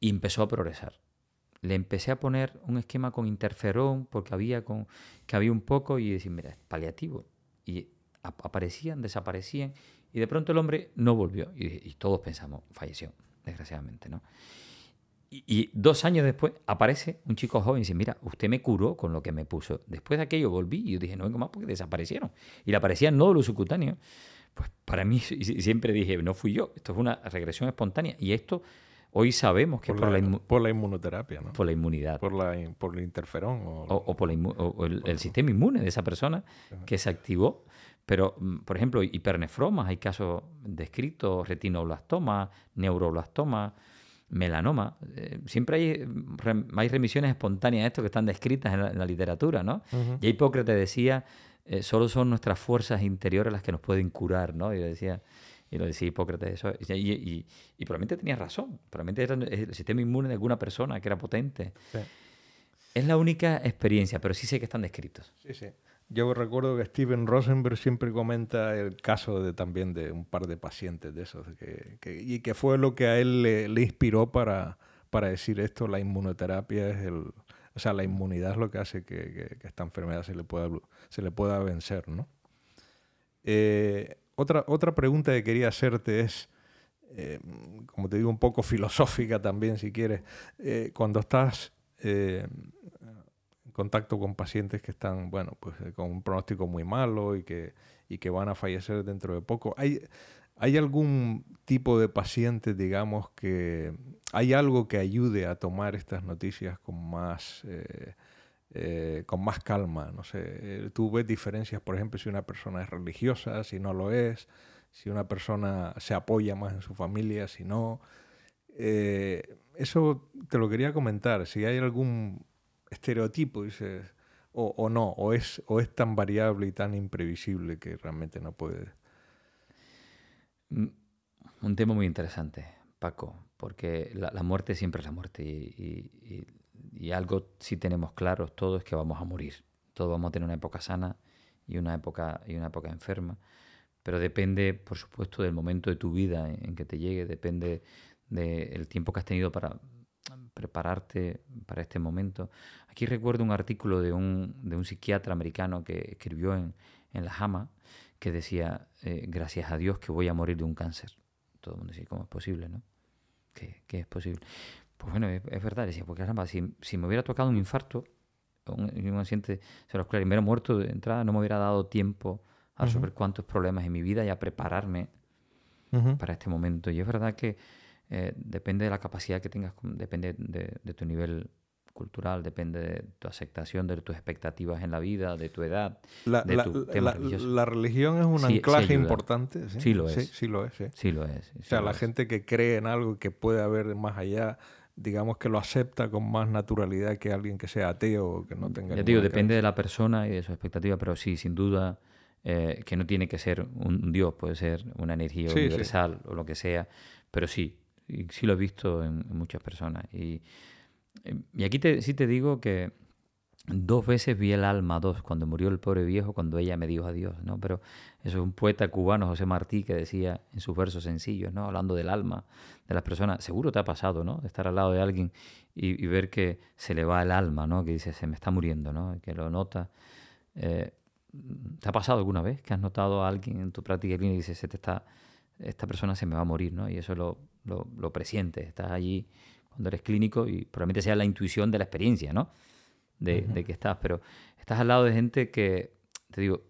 Y empezó a progresar. Le empecé a poner un esquema con interferón, porque había, con, que había un poco, y decir, mira, es paliativo. Y aparecían, desaparecían, y de pronto el hombre no volvió. Y, todos pensamos, falleció, desgraciadamente, ¿no? Y, dos años después aparece un chico joven y dice, mira, usted me curó con lo que me puso. Después de aquello volví y yo dije, no vengo más porque desaparecieron. Y le aparecían nódulos subcutáneos. Pues para mí siempre dije, no fui yo, esto es una regresión espontánea. Y esto hoy sabemos que por, la, por la, inmunoterapia, ¿no? Por la inmunidad. Por, la, por el interferón. O, por el, sistema inmune de esa persona que se activó pero, mm, por ejemplo, hipernefromas, hay casos descritos, retinoblastomas, neuroblastomas, melanoma. Eh, siempre hay, hay remisiones espontáneas de esto que están descritas en la, literatura, ¿no? Y Hipócrates decía, eh, solo son nuestras fuerzas interiores las que nos pueden curar, ¿no? Y decía, y lo decía Hipócrates eso. Y, probablemente tenía razón. Probablemente era el sistema inmune de alguna persona que era potente. Es la única experiencia, pero sí sé que están descritos. Sí, sí. Yo recuerdo que Steven Rosenberg siempre comenta el caso de también de un par de pacientes de esos, que, y que fue lo que a él le, inspiró para, para, decir esto, la inmunoterapia es el, o sea, la inmunidad es lo que hace que, esta enfermedad se le pueda, se le pueda vencer, ¿no? Eh, otra, otra pregunta que quería hacerte es, eh, como te digo, un poco filosófica también, si quieres, eh, cuando estás contacto con pacientes que están, bueno, pues con un pronóstico muy malo y que, y que van a fallecer dentro de poco. ¿Hay, ¿Hay algún tipo de paciente, digamos, que hay algo que ayude a tomar estas noticias con más, eh, eh, con más calma? No sé, tú ves diferencias, por ejemplo, si una persona es religiosa, si no lo es, si una persona se apoya más en su familia, si no. eso te lo quería comentar, si hay algún estereotipo, dices, o, no, o es, o es tan variable y tan imprevisible que realmente no puede. Un tema muy interesante, Paco, porque la, muerte siempre es la muerte y, algo sí tenemos claro todo es que vamos a morir. Todos vamos a tener una época sana y una época, y una época enferma, pero depende, por supuesto, del momento de tu vida en que te llegue, depende del tiempo que has tenido para prepararte para este momento. Aquí recuerdo un artículo de un, de un psiquiatra americano que escribió en, en La Jama que decía, eh, gracias a Dios que voy a morir de un cáncer. Todo el mundo decía, ¿cómo es posible? ¿no? ¿Qué, qué es posible? Pues bueno, es, verdad, decía, porque caramba, si, si, me hubiera tocado un infarto, un, un accidente y me hubiera muerto de entrada, no me hubiera dado tiempo a resolver cuántos problemas en mi vida y a prepararme para este momento. Y es verdad que eh, depende de la capacidad que tengas, depende de, tu nivel cultural, depende de tu aceptación, de tus expectativas en la vida, de tu edad, la, de tu tema religioso. La religión es un anclaje importante. ¿sí? lo es. Sí, lo es. Sí, lo es. o sea, la gente que cree en algo que puede haber más allá, digamos que lo acepta con más naturalidad que alguien que sea ateo o que no tenga... Ya digo, depende de la persona y de su expectativa, pero sí, sin duda... Eh, que no tiene que ser un Dios, puede ser una energía universal o lo que sea, pero sí, sí lo he visto en, muchas personas. Y, y aquí sí te digo que dos veces vi el alma, dos, cuando murió el pobre viejo, cuando ella me dijo adiós, ¿no? Pero eso es un poeta cubano, José Martí, que decía en sus versos sencillos, ¿no? Hablando del alma de las personas. Seguro te ha pasado, ¿no? Estar al lado de alguien y, ver que se le va el alma, ¿no? Que dice, se me está muriendo, ¿no? Que lo nota. Eh, ¿Te ha pasado alguna vez que has notado a alguien en tu práctica clínica y dices, se te está, esta persona se me va a morir, ¿no? Y eso lo, lo, lo presientes, estás allí cuando eres clínico y probablemente sea la intuición de la experiencia, ¿no? De, de, que estás, pero estás al lado de gente que, te digo,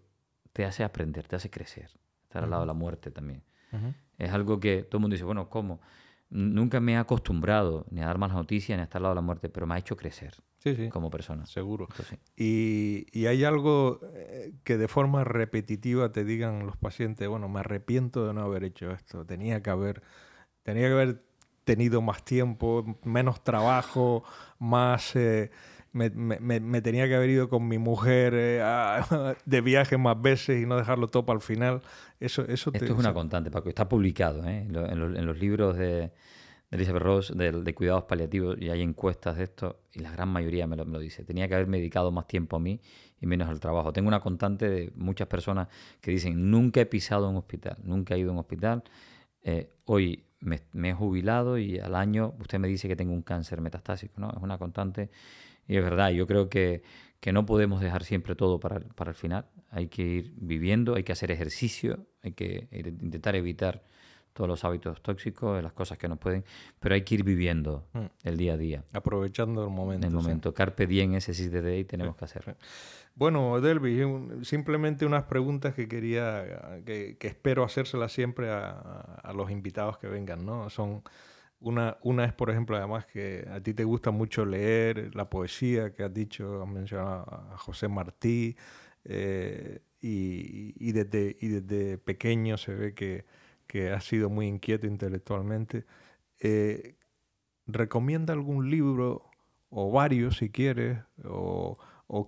te hace aprender, te hace crecer, estar al lado de la muerte también. Es algo que todo el mundo dice, bueno, ¿cómo? Nunca me he acostumbrado ni a dar malas noticias ni a estar al lado de la muerte, pero me ha hecho crecer como persona. Seguro. y, y, hay algo eh, que de forma repetitiva te digan los pacientes, bueno, me arrepiento de no haber hecho esto, tenía que haber, tenía que haber tenido más tiempo, menos trabajo, más... Eh, me, me, tenía que haber ido con mi mujer eh, de viaje más veces y no dejarlo todo para el final. Eso, eso Esto es una constante, Paco. Está publicado ¿eh? en, los, libros de, de Elizabeth Ross de, cuidados paliativos y hay encuestas de esto y la gran mayoría me lo, me lo, dice. Tenía que haberme dedicado más tiempo a mí y menos al trabajo. Tengo una constante de muchas personas que dicen nunca he pisado un hospital, nunca he ido a un hospital. Eh, hoy me, he jubilado y al año usted me dice que tengo un cáncer metastásico. ¿no? Es una constante y es verdad, yo creo que, que no podemos dejar siempre todo para, para, el final. Hay que ir viviendo, hay que hacer ejercicio, hay que intentar evitar todos los hábitos tóxicos, las cosas que nos pueden, pero hay que ir viviendo mm. el día a día. Aprovechando el momento. El momento. Carpe diem, ese sí de ahí tenemos que hacer. Bueno, Delvi, simplemente unas preguntas que quería, que, que espero hacérselas siempre a, a, los invitados que vengan, ¿no? Son una, una es, por ejemplo, además que a ti te gusta mucho leer la poesía que has dicho, has mencionado a José Martí, eh, y, y, desde, y desde pequeño se ve que, que has sido muy inquieto intelectualmente. Eh, ¿Recomienda algún libro, o varios si quieres, o,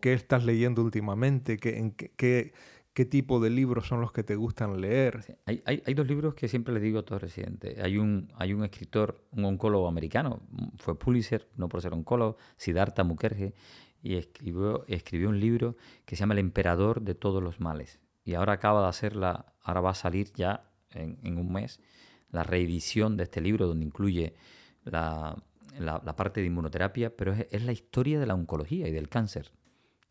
qué estás leyendo últimamente? ¿Qué, tipo de libros son los que te gustan leer. Hay, dos libros que siempre le digo a todos los residentes. Hay un, escritor, un oncólogo americano, fue Pulitzer, no por ser oncólogo, Siddhartha Mukherjee, y escribió, escribió un libro que se llama El emperador de todos los males. Y ahora acaba de hacer la, ahora va a salir ya en, en un mes la reedición de este libro donde incluye la, la, la parte de inmunoterapia, pero es, es la historia de la oncología y del cáncer.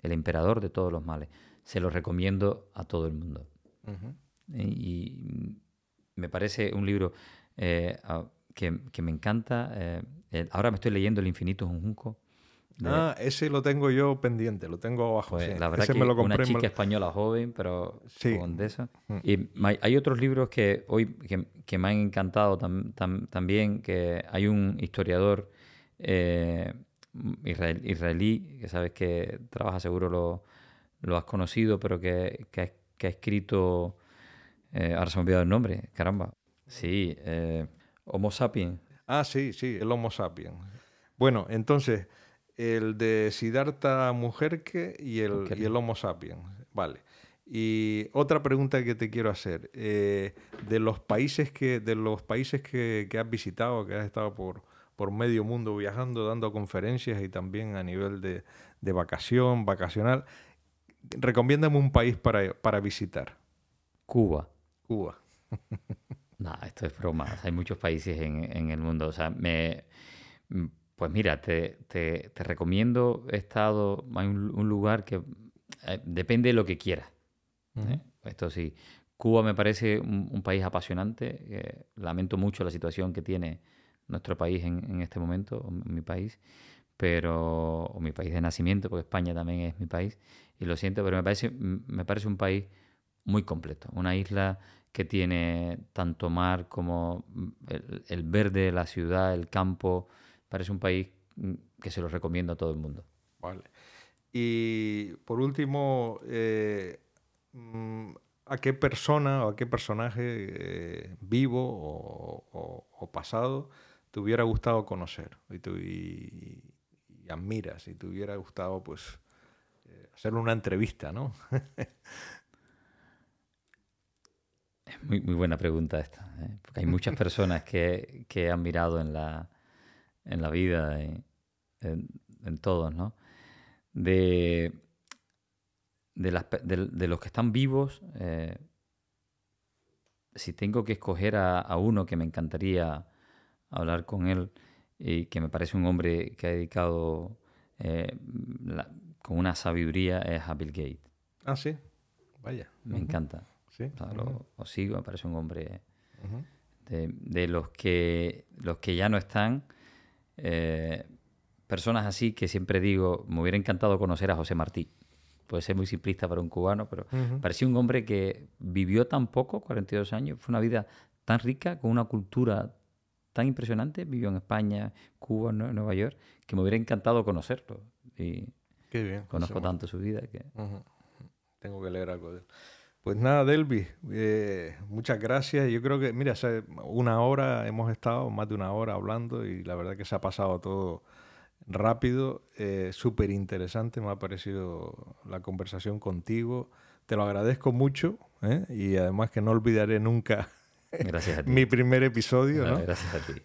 El emperador de todos los males se lo recomiendo a todo el mundo. y, me parece un libro eh, que, me encanta. Eh, ahora me estoy leyendo El infinito es un junco. Ah, ese lo tengo yo pendiente, lo tengo abajo. Pues, la verdad que me lo una chica española joven, pero sí. condesa. Y hay otros libros que hoy que, me han encantado también, que hay un historiador eh, israelí, que sabes que trabaja seguro lo, lo has conocido, pero que, ha escrito, eh, ahora se me ha olvidado el nombre, caramba. Sí, eh, Homo sapiens. Ah, sí, sí, el Homo sapiens. Bueno, entonces, el de Siddhartha Mujerque y el, y el Homo sapiens. Vale. Y otra pregunta que te quiero hacer, eh, de los países que, de los países que, has visitado, que has estado por, por medio mundo viajando, dando conferencias y también a nivel de, de vacación, vacacional, recomiéndame un país para, para visitar. Cuba. Cuba. no, esto es broma. Hay muchos países en, en, el mundo. O sea, me, pues mira, te, te, te recomiendo, he estado, hay un, lugar que eh, depende de lo que quieras. ¿eh? Esto sí. Cuba me parece un, país apasionante. lamento mucho la situación que tiene nuestro país en, en este momento, mi país pero o mi país de nacimiento, porque España también es mi país, y lo siento, pero me parece, me parece un país muy completo, una isla que tiene tanto mar como el, verde, la ciudad, el campo, parece un país mm, que se los recomiendo a todo el mundo. Vale. Y por último, eh, mm, ¿a qué persona o a qué personaje eh, vivo o, pasado te hubiera gustado conocer y, admiras y te hubiera gustado pues eh, hacer una entrevista, ¿no? es muy, muy buena pregunta esta, porque hay muchas personas que, que, he admirado en la, en la vida, en, en todos, ¿no? de, de, los que están vivos, eh, si tengo que escoger a, uno que me encantaría hablar con él y que me parece un hombre que ha dedicado eh, con una sabiduría, es a Bill Gates. Ah, sí. Vaya. Me encanta. Sí. lo, sigo, me parece un hombre de, los que los que ya no están. Eh, personas así que siempre digo, me hubiera encantado conocer a José Martí. Puede ser muy simplista para un cubano, pero parecía un hombre que vivió tan poco, 42 años, fue una vida tan rica, con una cultura tan impresionante, vivió en España, Cuba, Nueva York, que me hubiera encantado conocerlo. Y Qué bien. Conozco tanto su vida que... Tengo que leer algo de él. Pues nada, Delvi, eh, muchas gracias. Yo creo que, mira, hace una hora hemos estado, más de una hora hablando y la verdad que se ha pasado todo rápido, eh, súper interesante, me ha parecido la conversación contigo. Te lo agradezco mucho ¿eh? y además que no olvidaré nunca mi primer episodio. Gracias a ti.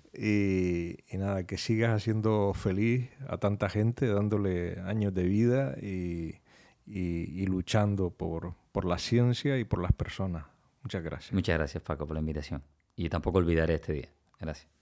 Y, nada, que sigas haciendo feliz a tanta gente, dándole años de vida y, y, luchando por, por la ciencia y por las personas. Muchas gracias. Muchas gracias, Paco, por la invitación. Y tampoco olvidaré este día. Gracias.